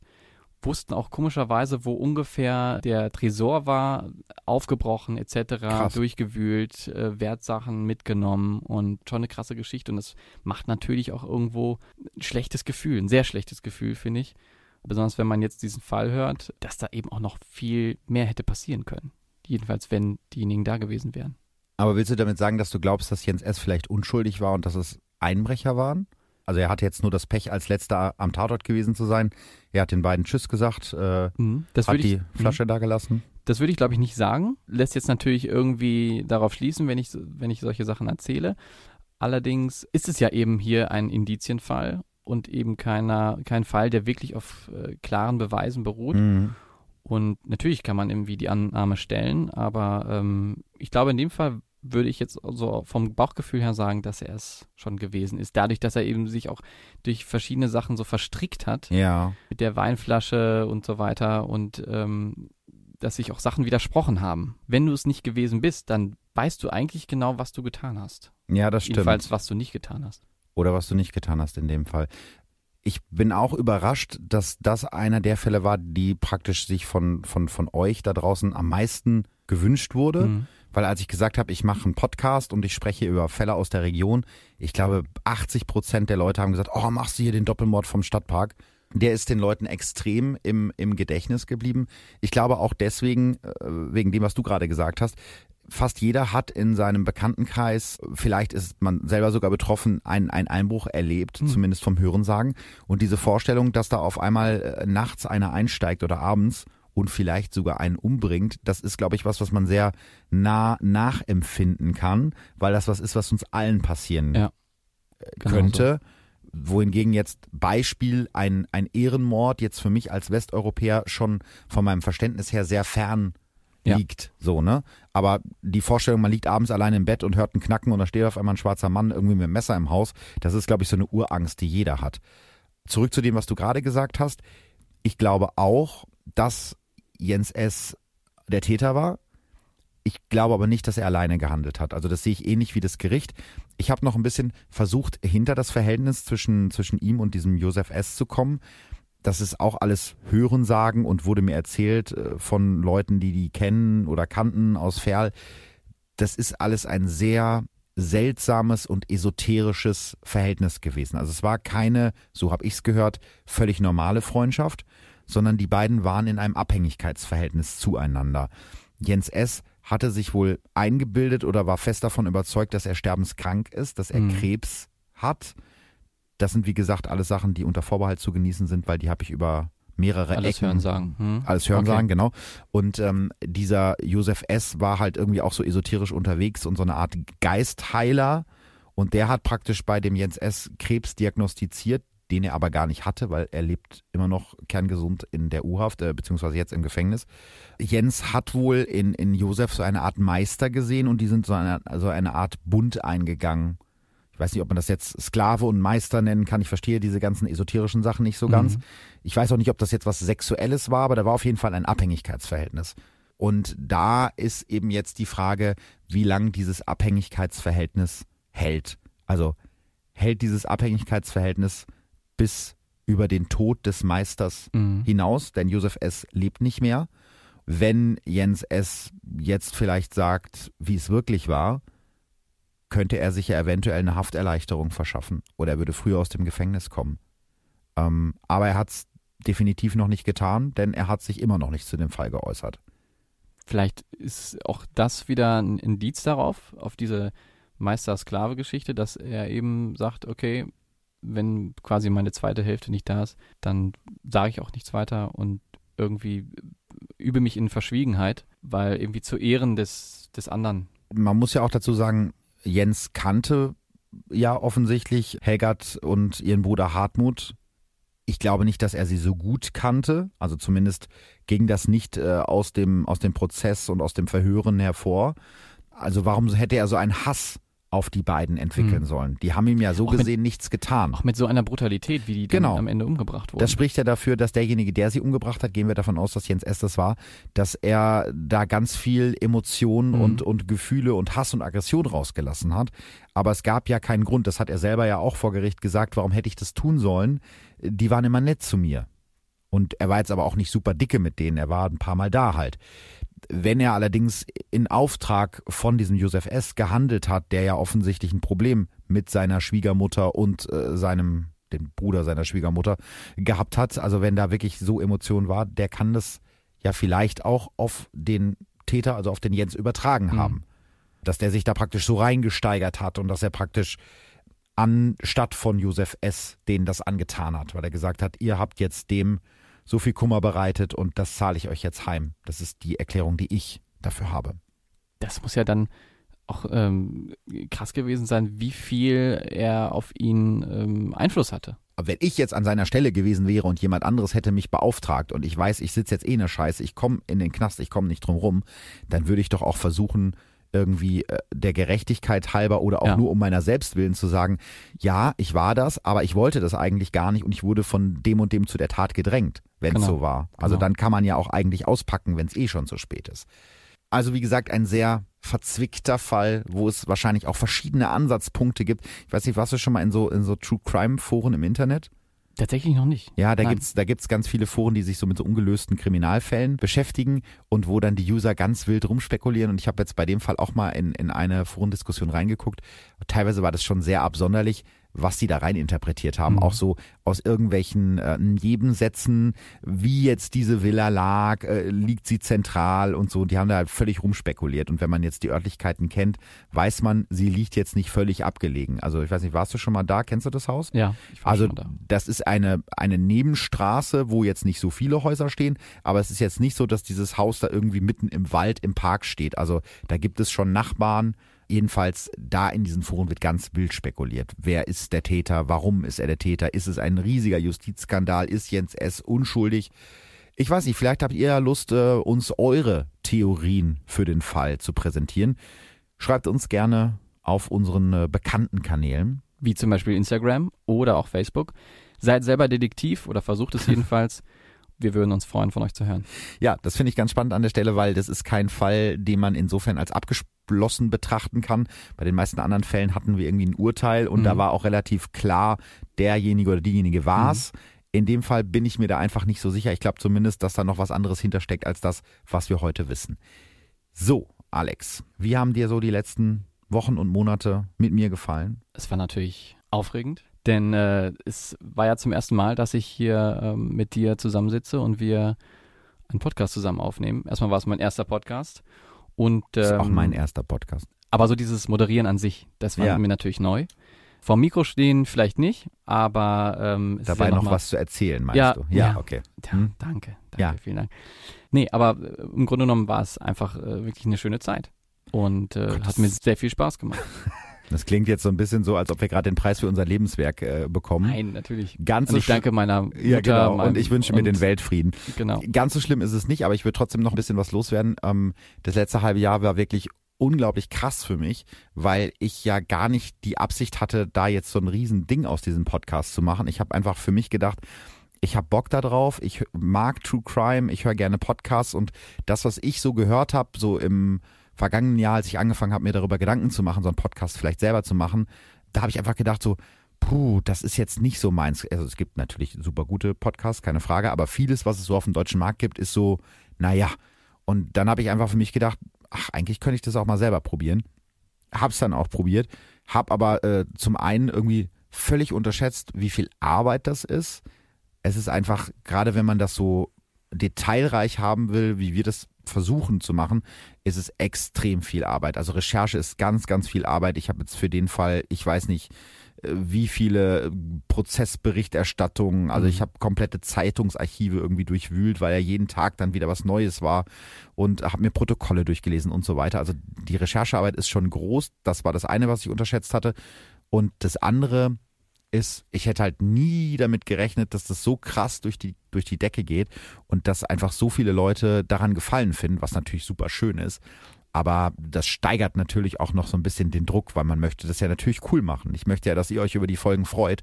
Speaker 3: wussten auch komischerweise, wo ungefähr der Tresor war, aufgebrochen etc., Krass. durchgewühlt, äh, Wertsachen mitgenommen und schon eine krasse Geschichte. Und das macht natürlich auch irgendwo ein schlechtes Gefühl, ein sehr schlechtes Gefühl, finde ich. Besonders wenn man jetzt diesen Fall hört, dass da eben auch noch viel mehr hätte passieren können. Jedenfalls, wenn diejenigen da gewesen wären.
Speaker 2: Aber willst du damit sagen, dass du glaubst, dass Jens S. vielleicht unschuldig war und dass es Einbrecher waren? Also er hatte jetzt nur das Pech, als letzter am Tatort gewesen zu sein. Er hat den beiden Tschüss gesagt, äh,
Speaker 3: Mhm. Das
Speaker 2: hat
Speaker 3: ich,
Speaker 2: die Flasche da gelassen.
Speaker 3: Das würde ich, glaube ich, nicht sagen. Lässt jetzt natürlich irgendwie darauf schließen, wenn ich, wenn ich solche Sachen erzähle. Allerdings ist es ja eben hier ein Indizienfall und eben keiner, kein Fall, der wirklich auf äh, klaren Beweisen beruht.
Speaker 2: Mhm.
Speaker 3: Und natürlich kann man irgendwie die Annahme stellen, aber ähm, ich glaube, in dem Fall würde ich jetzt so vom Bauchgefühl her sagen, dass er es schon gewesen ist. Dadurch, dass er eben sich auch durch verschiedene Sachen so verstrickt hat,
Speaker 2: Ja.
Speaker 3: mit der Weinflasche und so weiter und ähm, dass sich auch Sachen widersprochen haben. Wenn du es nicht gewesen bist, dann weißt du eigentlich genau, was du getan hast.
Speaker 2: Ja, das stimmt.
Speaker 3: Jedenfalls, was du nicht getan hast.
Speaker 2: Oder was du nicht getan hast in dem Fall. Ich bin auch überrascht, dass das einer der Fälle war, die praktisch sich von, von, von euch da draußen am meisten gewünscht wurde.
Speaker 3: Mhm.
Speaker 2: Weil als ich gesagt habe, ich mache einen Podcast und ich spreche über Fälle aus der Region, ich glaube 80 Prozent der Leute haben gesagt, oh, machst du hier den Doppelmord vom Stadtpark? Der ist den Leuten extrem im, im Gedächtnis geblieben. Ich glaube auch deswegen, äh, wegen dem, was du gerade gesagt hast, fast jeder hat in seinem Bekanntenkreis, vielleicht ist man selber sogar betroffen, einen, einen Einbruch erlebt,
Speaker 3: Hm.
Speaker 2: zumindest vom Hörensagen. Und diese Vorstellung, dass da auf einmal äh, nachts einer einsteigt oder abends und vielleicht sogar einen umbringt, das ist, glaube ich, was, was man sehr nah nachempfinden kann, weil das was ist, was uns allen passieren
Speaker 3: Ja,
Speaker 2: äh,
Speaker 3: genau
Speaker 2: könnte. Wohingegen jetzt Beispiel ein, ein Ehrenmord jetzt für mich als Westeuropäer schon von meinem Verständnis her sehr fern
Speaker 3: Ja.
Speaker 2: liegt, so, ne? Aber die Vorstellung, man liegt abends allein im Bett und hört einen Knacken und da steht auf einmal ein schwarzer Mann irgendwie mit einem Messer im Haus, das ist, glaube ich, so eine Urangst, die jeder hat. Zurück zu dem, was du gerade gesagt hast. Ich glaube auch, dass Jens S. der Täter war. Ich glaube aber nicht, dass er alleine gehandelt hat. Also das sehe ich ähnlich wie das Gericht. Ich habe noch ein bisschen versucht, hinter das Verhältnis zwischen, zwischen ihm und diesem Josef S. zu kommen. Das ist auch alles Hörensagen und wurde mir erzählt äh, von Leuten, die die kennen oder kannten aus Ferl. Das ist alles ein sehr seltsames und esoterisches Verhältnis gewesen. Also es war keine, so habe ich es gehört, völlig normale Freundschaft, sondern die beiden waren in einem Abhängigkeitsverhältnis zueinander. Jens S. hatte sich wohl eingebildet oder war fest davon überzeugt, dass er sterbenskrank ist, dass er
Speaker 3: Mhm.
Speaker 2: Krebs hat. Das sind, wie gesagt, alles Sachen, die unter Vorbehalt zu genießen sind, weil die habe ich über mehrere
Speaker 3: Alles
Speaker 2: Ecken
Speaker 3: hören sagen. Hm?
Speaker 2: alles hören
Speaker 3: Okay.
Speaker 2: sagen, genau. Und ähm, dieser Josef S. war halt irgendwie auch so esoterisch unterwegs und so eine Art Geistheiler. Und der hat praktisch bei dem Jens S. Krebs diagnostiziert, den er aber gar nicht hatte, weil er lebt immer noch kerngesund in der U-Haft, äh, beziehungsweise jetzt im Gefängnis. Jens hat wohl in, in Josef so eine Art Meister gesehen und die sind so eine, also eine Art Bund eingegangen. Ich weiß nicht, ob man das jetzt Sklave und Meister nennen kann. Ich verstehe diese ganzen esoterischen Sachen nicht so ganz.
Speaker 3: Mhm.
Speaker 2: Ich weiß auch nicht, ob das jetzt was Sexuelles war, aber da war auf jeden Fall ein Abhängigkeitsverhältnis. Und da ist eben jetzt die Frage, wie lang dieses Abhängigkeitsverhältnis hält. Also hält dieses Abhängigkeitsverhältnis bis über den Tod des Meisters
Speaker 3: Mhm.
Speaker 2: hinaus, denn Josef S. lebt nicht mehr. Wenn Jens S. jetzt vielleicht sagt, wie es wirklich war, könnte er sich ja eventuell eine Hafterleichterung verschaffen oder er würde früher aus dem Gefängnis kommen. Ähm, aber er hat es definitiv noch nicht getan, denn er hat sich immer noch nicht zu dem Fall geäußert.
Speaker 3: Vielleicht ist auch das wieder ein Indiz darauf, auf diese Meister-Sklave-Geschichte, dass er eben sagt, okay, wenn quasi meine zweite Hälfte nicht da ist, dann sage ich auch nichts weiter und irgendwie übe mich in Verschwiegenheit, weil irgendwie zu Ehren des, des anderen.
Speaker 2: Man muss ja auch dazu sagen, Jens kannte ja offensichtlich Helgert und ihren Bruder Hartmut. Ich glaube nicht, dass er sie so gut kannte. Also zumindest ging das nicht äh, aus, dem, aus dem Prozess und aus dem Verhören hervor. Also warum hätte er so einen Hass auf die beiden entwickeln
Speaker 3: Hm.
Speaker 2: sollen? Die haben ihm ja so
Speaker 3: Auch mit-
Speaker 2: gesehen nichts getan.
Speaker 3: Auch mit so einer Brutalität, wie die dann
Speaker 2: Genau.
Speaker 3: am Ende umgebracht wurden.
Speaker 2: Das spricht ja dafür, dass derjenige, der sie umgebracht hat, gehen wir davon aus, dass Jens S. das war, dass er da ganz viel Emotionen
Speaker 3: Mhm.
Speaker 2: und, und Gefühle und Hass und Aggression rausgelassen hat. Aber es gab ja keinen Grund, das hat er selber ja auch vor Gericht gesagt, warum hätte ich das tun sollen? Die waren immer nett zu mir. Und er war jetzt aber auch nicht super dicke mit denen, er war ein paar Mal da halt. Wenn er allerdings in Auftrag von diesem Josef S. gehandelt hat, der ja offensichtlich ein Problem mit seiner Schwiegermutter und äh, seinem, dem Bruder seiner Schwiegermutter gehabt hat, also wenn da wirklich so Emotion war, der kann das ja vielleicht auch auf den Täter, also auf den Jens übertragen
Speaker 3: Mhm.
Speaker 2: haben. Dass der sich da praktisch so reingesteigert hat und dass er praktisch anstatt von Josef S., den das angetan hat, weil er gesagt hat, ihr habt jetzt dem so viel Kummer bereitet und das zahle ich euch jetzt heim. Das ist die Erklärung, die ich dafür habe.
Speaker 3: Das muss ja dann auch ähm, krass gewesen sein, wie viel er auf ihn ähm, Einfluss hatte.
Speaker 2: wenn ich jetzt an seiner Stelle gewesen wäre und jemand anderes hätte mich beauftragt und ich weiß, ich sitze jetzt eh in der Scheiße, ich komme in den Knast, ich komme nicht drum rum, dann würde ich doch auch versuchen, irgendwie äh, der Gerechtigkeit halber oder auch
Speaker 3: Ja.
Speaker 2: nur um meiner Selbstwillen zu sagen, ja, ich war das, aber ich wollte das eigentlich gar nicht und ich wurde von dem und dem zu der Tat gedrängt, wenn es
Speaker 3: Genau.
Speaker 2: so war. Also
Speaker 3: Genau.
Speaker 2: dann kann man ja auch eigentlich auspacken, wenn es eh schon zu spät ist. Also wie gesagt, ein sehr verzwickter Fall, wo es wahrscheinlich auch verschiedene Ansatzpunkte gibt. Ich weiß nicht, warst du schon mal in so, in so True Crime Foren im Internet?
Speaker 3: Tatsächlich noch nicht.
Speaker 2: Ja, da
Speaker 3: Nein.
Speaker 2: gibt's da gibt's ganz viele Foren, die sich so mit so ungelösten Kriminalfällen beschäftigen und wo dann die User ganz wild rumspekulieren. Und ich habe jetzt bei dem Fall auch mal in, in eine Forendiskussion reingeguckt. Teilweise war das schon sehr absonderlich, was die da rein interpretiert haben.
Speaker 3: Mhm.
Speaker 2: Auch so aus irgendwelchen äh, Nebensätzen, wie jetzt diese Villa lag, äh, liegt sie zentral und so. Die haben da halt völlig rumspekuliert. Und wenn man jetzt die Örtlichkeiten kennt, weiß man, sie liegt jetzt nicht völlig abgelegen. Also ich weiß nicht, warst du schon mal da? Kennst du das Haus?
Speaker 3: Ja, ich war
Speaker 2: Also
Speaker 3: schon mal da.
Speaker 2: das ist eine, eine Nebenstraße, wo jetzt nicht so viele Häuser stehen, aber es ist jetzt nicht so, dass dieses Haus da irgendwie mitten im Wald im Park steht. Also da gibt es schon Nachbarn. Jedenfalls da in diesen Foren wird ganz wild spekuliert. Wer ist der Täter? Warum ist er der Täter? Ist es ein riesiger Justizskandal? Ist Jens S. unschuldig? Ich weiß nicht, vielleicht habt ihr ja Lust, äh, uns eure Theorien für den Fall zu präsentieren. Schreibt uns gerne auf unseren äh, bekannten Kanälen.
Speaker 3: Wie zum Beispiel Instagram oder auch Facebook. Seid selber Detektiv oder versucht es jedenfalls. Wir würden uns freuen, von euch zu hören.
Speaker 2: Ja, das finde ich ganz spannend an der Stelle, weil das ist kein Fall, den man insofern als abgeschlossen betrachten kann. Bei den meisten anderen Fällen hatten wir irgendwie ein Urteil und
Speaker 3: Mhm.
Speaker 2: da war auch relativ klar, derjenige oder diejenige war's. In dem Fall bin ich mir da einfach nicht so sicher. Ich glaube zumindest, dass da noch was anderes hintersteckt als das, was wir heute wissen. So, Alex, wie haben dir so die letzten Wochen und Monate mit mir gefallen?
Speaker 3: Es war natürlich aufregend, denn äh, es war ja zum ersten Mal, dass ich hier ähm, mit dir zusammensitze und wir einen Podcast zusammen aufnehmen. Erstmal war es mein erster Podcast. Und,
Speaker 2: Das ist auch
Speaker 3: ähm,
Speaker 2: mein erster Podcast.
Speaker 3: Aber so dieses Moderieren an sich, das war
Speaker 2: Ja.
Speaker 3: mir natürlich neu. Vor dem Mikro stehen vielleicht nicht, aber ähm, es
Speaker 2: Dabei
Speaker 3: ist ja
Speaker 2: noch
Speaker 3: mal-
Speaker 2: was zu erzählen, meinst
Speaker 3: Ja,
Speaker 2: du?
Speaker 3: ja.
Speaker 2: okay.
Speaker 3: Ja,
Speaker 2: Hm?
Speaker 3: danke, danke,
Speaker 2: Ja.
Speaker 3: vielen Dank. Nee, aber äh, im Grunde genommen war es einfach äh, wirklich eine schöne Zeit und äh,
Speaker 2: Gott,
Speaker 3: hat mir sehr viel Spaß gemacht.
Speaker 2: Das klingt jetzt so ein bisschen so, als ob wir gerade den Preis für unser Lebenswerk äh, bekommen.
Speaker 3: Nein, natürlich.
Speaker 2: Ganz
Speaker 3: Und ich danke meiner Mutter.
Speaker 2: Ja, genau.
Speaker 3: meinem-
Speaker 2: Und ich wünsche mir den Weltfrieden.
Speaker 3: Genau.
Speaker 2: Ganz so schlimm ist es nicht, aber ich würde trotzdem noch ein bisschen was loswerden. Ähm, das letzte halbe Jahr war wirklich unglaublich krass für mich, weil ich ja gar nicht die Absicht hatte, da jetzt so ein riesen Ding aus diesem Podcast zu machen. Ich habe einfach für mich gedacht, ich habe Bock da drauf, ich mag True Crime, ich höre gerne Podcasts und das, was ich so gehört habe, so im vergangenen Jahr, als ich angefangen habe, mir darüber Gedanken zu machen, so einen Podcast vielleicht selber zu machen, da habe ich einfach gedacht so, puh, das ist jetzt nicht so meins. Also es gibt natürlich super gute Podcasts, keine Frage, aber vieles, was es so auf dem deutschen Markt gibt, ist so, naja. Und dann habe ich einfach für mich gedacht, ach, eigentlich könnte ich das auch mal selber probieren. Hab's dann auch probiert, hab aber äh, zum einen irgendwie völlig unterschätzt, wie viel Arbeit das ist. Es ist einfach, gerade wenn man das so detailreich haben will, wie wir das versuchen zu machen, ist es extrem viel Arbeit. Also Recherche ist ganz, ganz viel Arbeit. Ich habe jetzt für den Fall, ich weiß nicht, äh, wie viele Prozessberichterstattungen, also ich habe komplette Zeitungsarchive irgendwie durchwühlt, weil ja jeden Tag dann wieder was Neues war und habe mir Protokolle durchgelesen und so weiter. Also die Recherchearbeit ist schon groß. Das war das eine, was ich unterschätzt hatte. Und das andere ist, ich hätte halt nie damit gerechnet, dass das so krass durch die, durch die Decke geht und dass einfach so viele Leute daran gefallen finden, was natürlich super schön ist. Aber das steigert natürlich auch noch so ein bisschen den Druck, weil man möchte das ja natürlich cool machen. Ich möchte ja, dass ihr euch über die Folgen freut.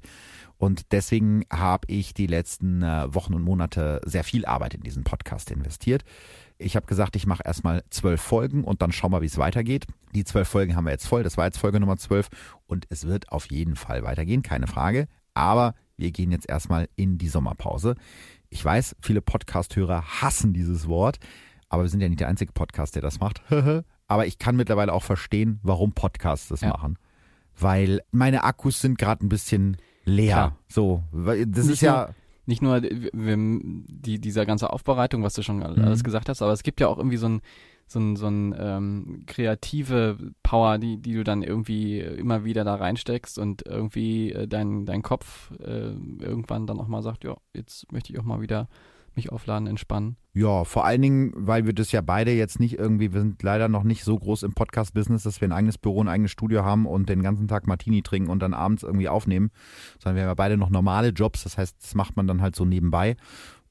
Speaker 2: Und deswegen habe ich die letzten äh, Wochen und Monate sehr viel Arbeit in diesen Podcast investiert. Ich habe gesagt, ich mache erstmal zwölf Folgen und dann schauen wir, wie es weitergeht. Die zwölf Folgen haben wir jetzt voll. Das war jetzt Folge Nummer zwölf und es wird auf jeden Fall weitergehen, keine Frage. Aber wir gehen jetzt erstmal in die Sommerpause. Ich weiß, viele Podcast-Hörer hassen dieses Wort, aber wir sind ja nicht der einzige Podcast, der das macht. aber ich kann mittlerweile auch verstehen, warum Podcasts das
Speaker 3: Ja.
Speaker 2: machen. Weil meine Akkus sind gerade ein bisschen leer.
Speaker 3: Klar.
Speaker 2: So, das
Speaker 3: Nicht
Speaker 2: ist ja.
Speaker 3: Nicht nur die, dieser ganze Aufbereitung, was du schon
Speaker 2: Mhm.
Speaker 3: alles gesagt hast, aber es gibt ja auch irgendwie so ein, so ein, so ein ähm, kreative Power, die, die du dann irgendwie immer wieder da reinsteckst und irgendwie äh, dein, dein Kopf äh, irgendwann dann auch mal sagt, ja, jetzt möchte ich auch mal wieder mich aufladen, entspannen.
Speaker 2: Ja, vor allen Dingen, weil wir das ja beide jetzt nicht irgendwie, wir sind leider noch nicht so groß im Podcast-Business, dass wir ein eigenes Büro, ein eigenes Studio haben und den ganzen Tag Martini trinken und dann abends irgendwie aufnehmen, sondern wir haben ja beide noch normale Jobs, das heißt, das macht man dann halt so nebenbei.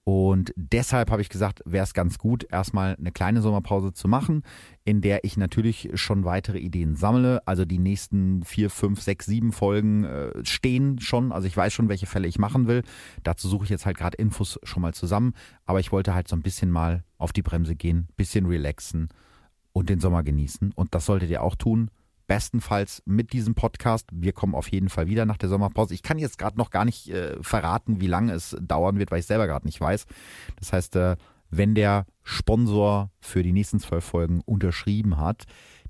Speaker 2: Und deshalb habe ich gesagt, wäre es ganz gut, erstmal eine kleine Sommerpause zu machen, in der ich natürlich schon weitere Ideen sammle. Also die nächsten vier, fünf, sechs, sieben Folgen äh, stehen schon. Also ich weiß schon, welche Fälle ich machen will. Dazu suche ich jetzt halt gerade Infos schon mal zusammen. Aber ich wollte halt so ein bisschen mal auf die Bremse gehen, bisschen relaxen und den Sommer genießen. Und das solltet ihr auch tun bestenfalls mit diesem Podcast. Wir kommen auf jeden Fall wieder nach der Sommerpause. Ich kann jetzt gerade noch gar nicht äh, verraten, wie lange es dauern wird, weil ich selber gerade nicht weiß. Das heißt, äh, wenn der Sponsor für die nächsten zwölf Folgen unterschrieben hat,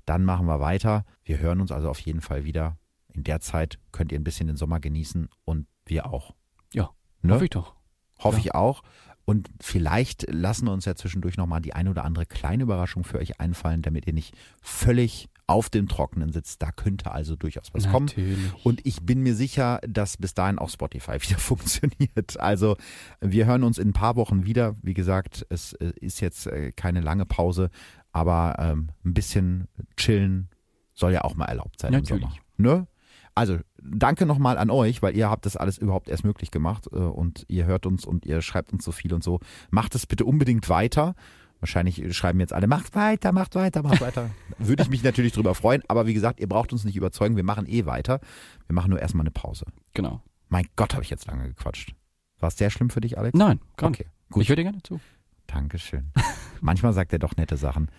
Speaker 2: dann machen wir weiter. Wir hören uns also auf jeden Fall wieder. In der Zeit könnt ihr ein bisschen den Sommer genießen und wir auch.
Speaker 3: Ja, ne? hoffe ich doch.
Speaker 2: Hoffe ja. ich auch. Und vielleicht lassen wir uns ja zwischendurch nochmal die eine oder andere kleine Überraschung für euch einfallen, damit ihr nicht völlig auf dem Trockenen sitzt. Da könnte also durchaus was Natürlich. kommen. Und ich bin mir sicher, dass bis dahin auch Spotify wieder funktioniert. Also wir hören uns in ein paar Wochen wieder. Wie gesagt, es äh, ist jetzt äh, keine lange Pause, aber ähm, ein bisschen chillen soll ja auch mal erlaubt sein
Speaker 3: Natürlich.
Speaker 2: im Sommer. Ne? Also danke nochmal an euch, weil ihr habt das alles überhaupt erst möglich gemacht äh, und ihr hört uns und ihr schreibt uns so viel und so. Macht es bitte unbedingt weiter. Wahrscheinlich schreiben jetzt alle, macht weiter, macht weiter, macht weiter. Würde ich mich natürlich drüber freuen, aber wie gesagt, ihr braucht uns nicht überzeugen, wir machen eh weiter. Wir machen nur erstmal eine Pause.
Speaker 3: Genau.
Speaker 2: Mein Gott, habe ich jetzt lange gequatscht. War es sehr schlimm für dich, Alex?
Speaker 3: Nein, gar nicht. Okay, gut. Ich höre dir gerne zu.
Speaker 2: Dankeschön. Manchmal sagt er doch nette Sachen.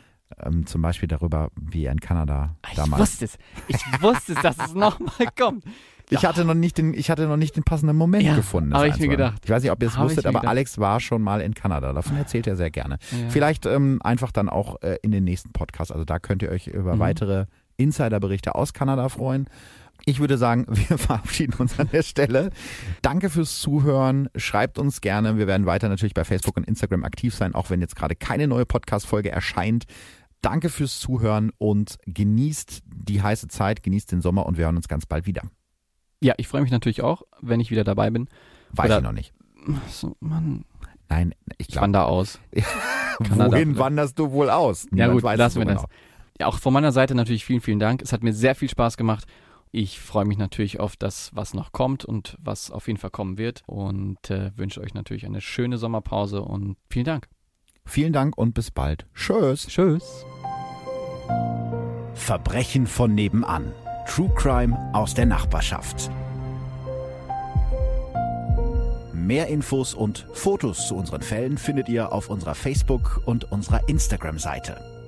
Speaker 2: Ähm, zum Beispiel darüber, wie er in Kanada
Speaker 3: ich
Speaker 2: damals.
Speaker 3: Ich wusste es. Ich wusste es, dass es nochmal kommt.
Speaker 2: Ich hatte noch nicht den, ich hatte noch nicht den passenden Moment ja, gefunden.
Speaker 3: Habe ich mir gedacht.
Speaker 2: Ich weiß nicht, ob ihr es wusstet, aber gedacht. Alex war schon mal in Kanada. Davon erzählt er sehr gerne.
Speaker 3: Ja.
Speaker 2: Vielleicht ähm, einfach dann auch äh, in den nächsten Podcast. Also da könnt ihr euch über mhm. weitere Insiderberichte aus Kanada freuen. Ich würde sagen, wir verabschieden uns an der Stelle. Danke fürs Zuhören. Schreibt uns gerne. Wir werden weiter natürlich bei Facebook und Instagram aktiv sein, auch wenn jetzt gerade keine neue Podcast-Folge erscheint. Danke fürs Zuhören und genießt die heiße Zeit, genießt den Sommer und wir hören uns ganz bald wieder.
Speaker 3: Ja, ich freue mich natürlich auch, wenn ich wieder dabei bin.
Speaker 2: Weiß Oder, ich noch nicht.
Speaker 3: So, Mann.
Speaker 2: Nein, ich glaube.
Speaker 3: Ich wandere aus.
Speaker 2: Wohin wanderst du wohl aus?
Speaker 3: Niemand ja gut, weiß lassen wir das. Ja, auch von meiner Seite natürlich vielen, vielen Dank. Es hat mir sehr viel Spaß gemacht. Ich freue mich natürlich auf das, was noch kommt und was auf jeden Fall kommen wird und äh, wünsche euch natürlich eine schöne Sommerpause und vielen Dank.
Speaker 2: Vielen Dank und bis bald. Tschüss.
Speaker 3: Tschüss.
Speaker 1: Verbrechen von nebenan. True Crime aus der Nachbarschaft. Mehr Infos und Fotos zu unseren Fällen findet ihr auf unserer Facebook- und unserer Instagram-Seite.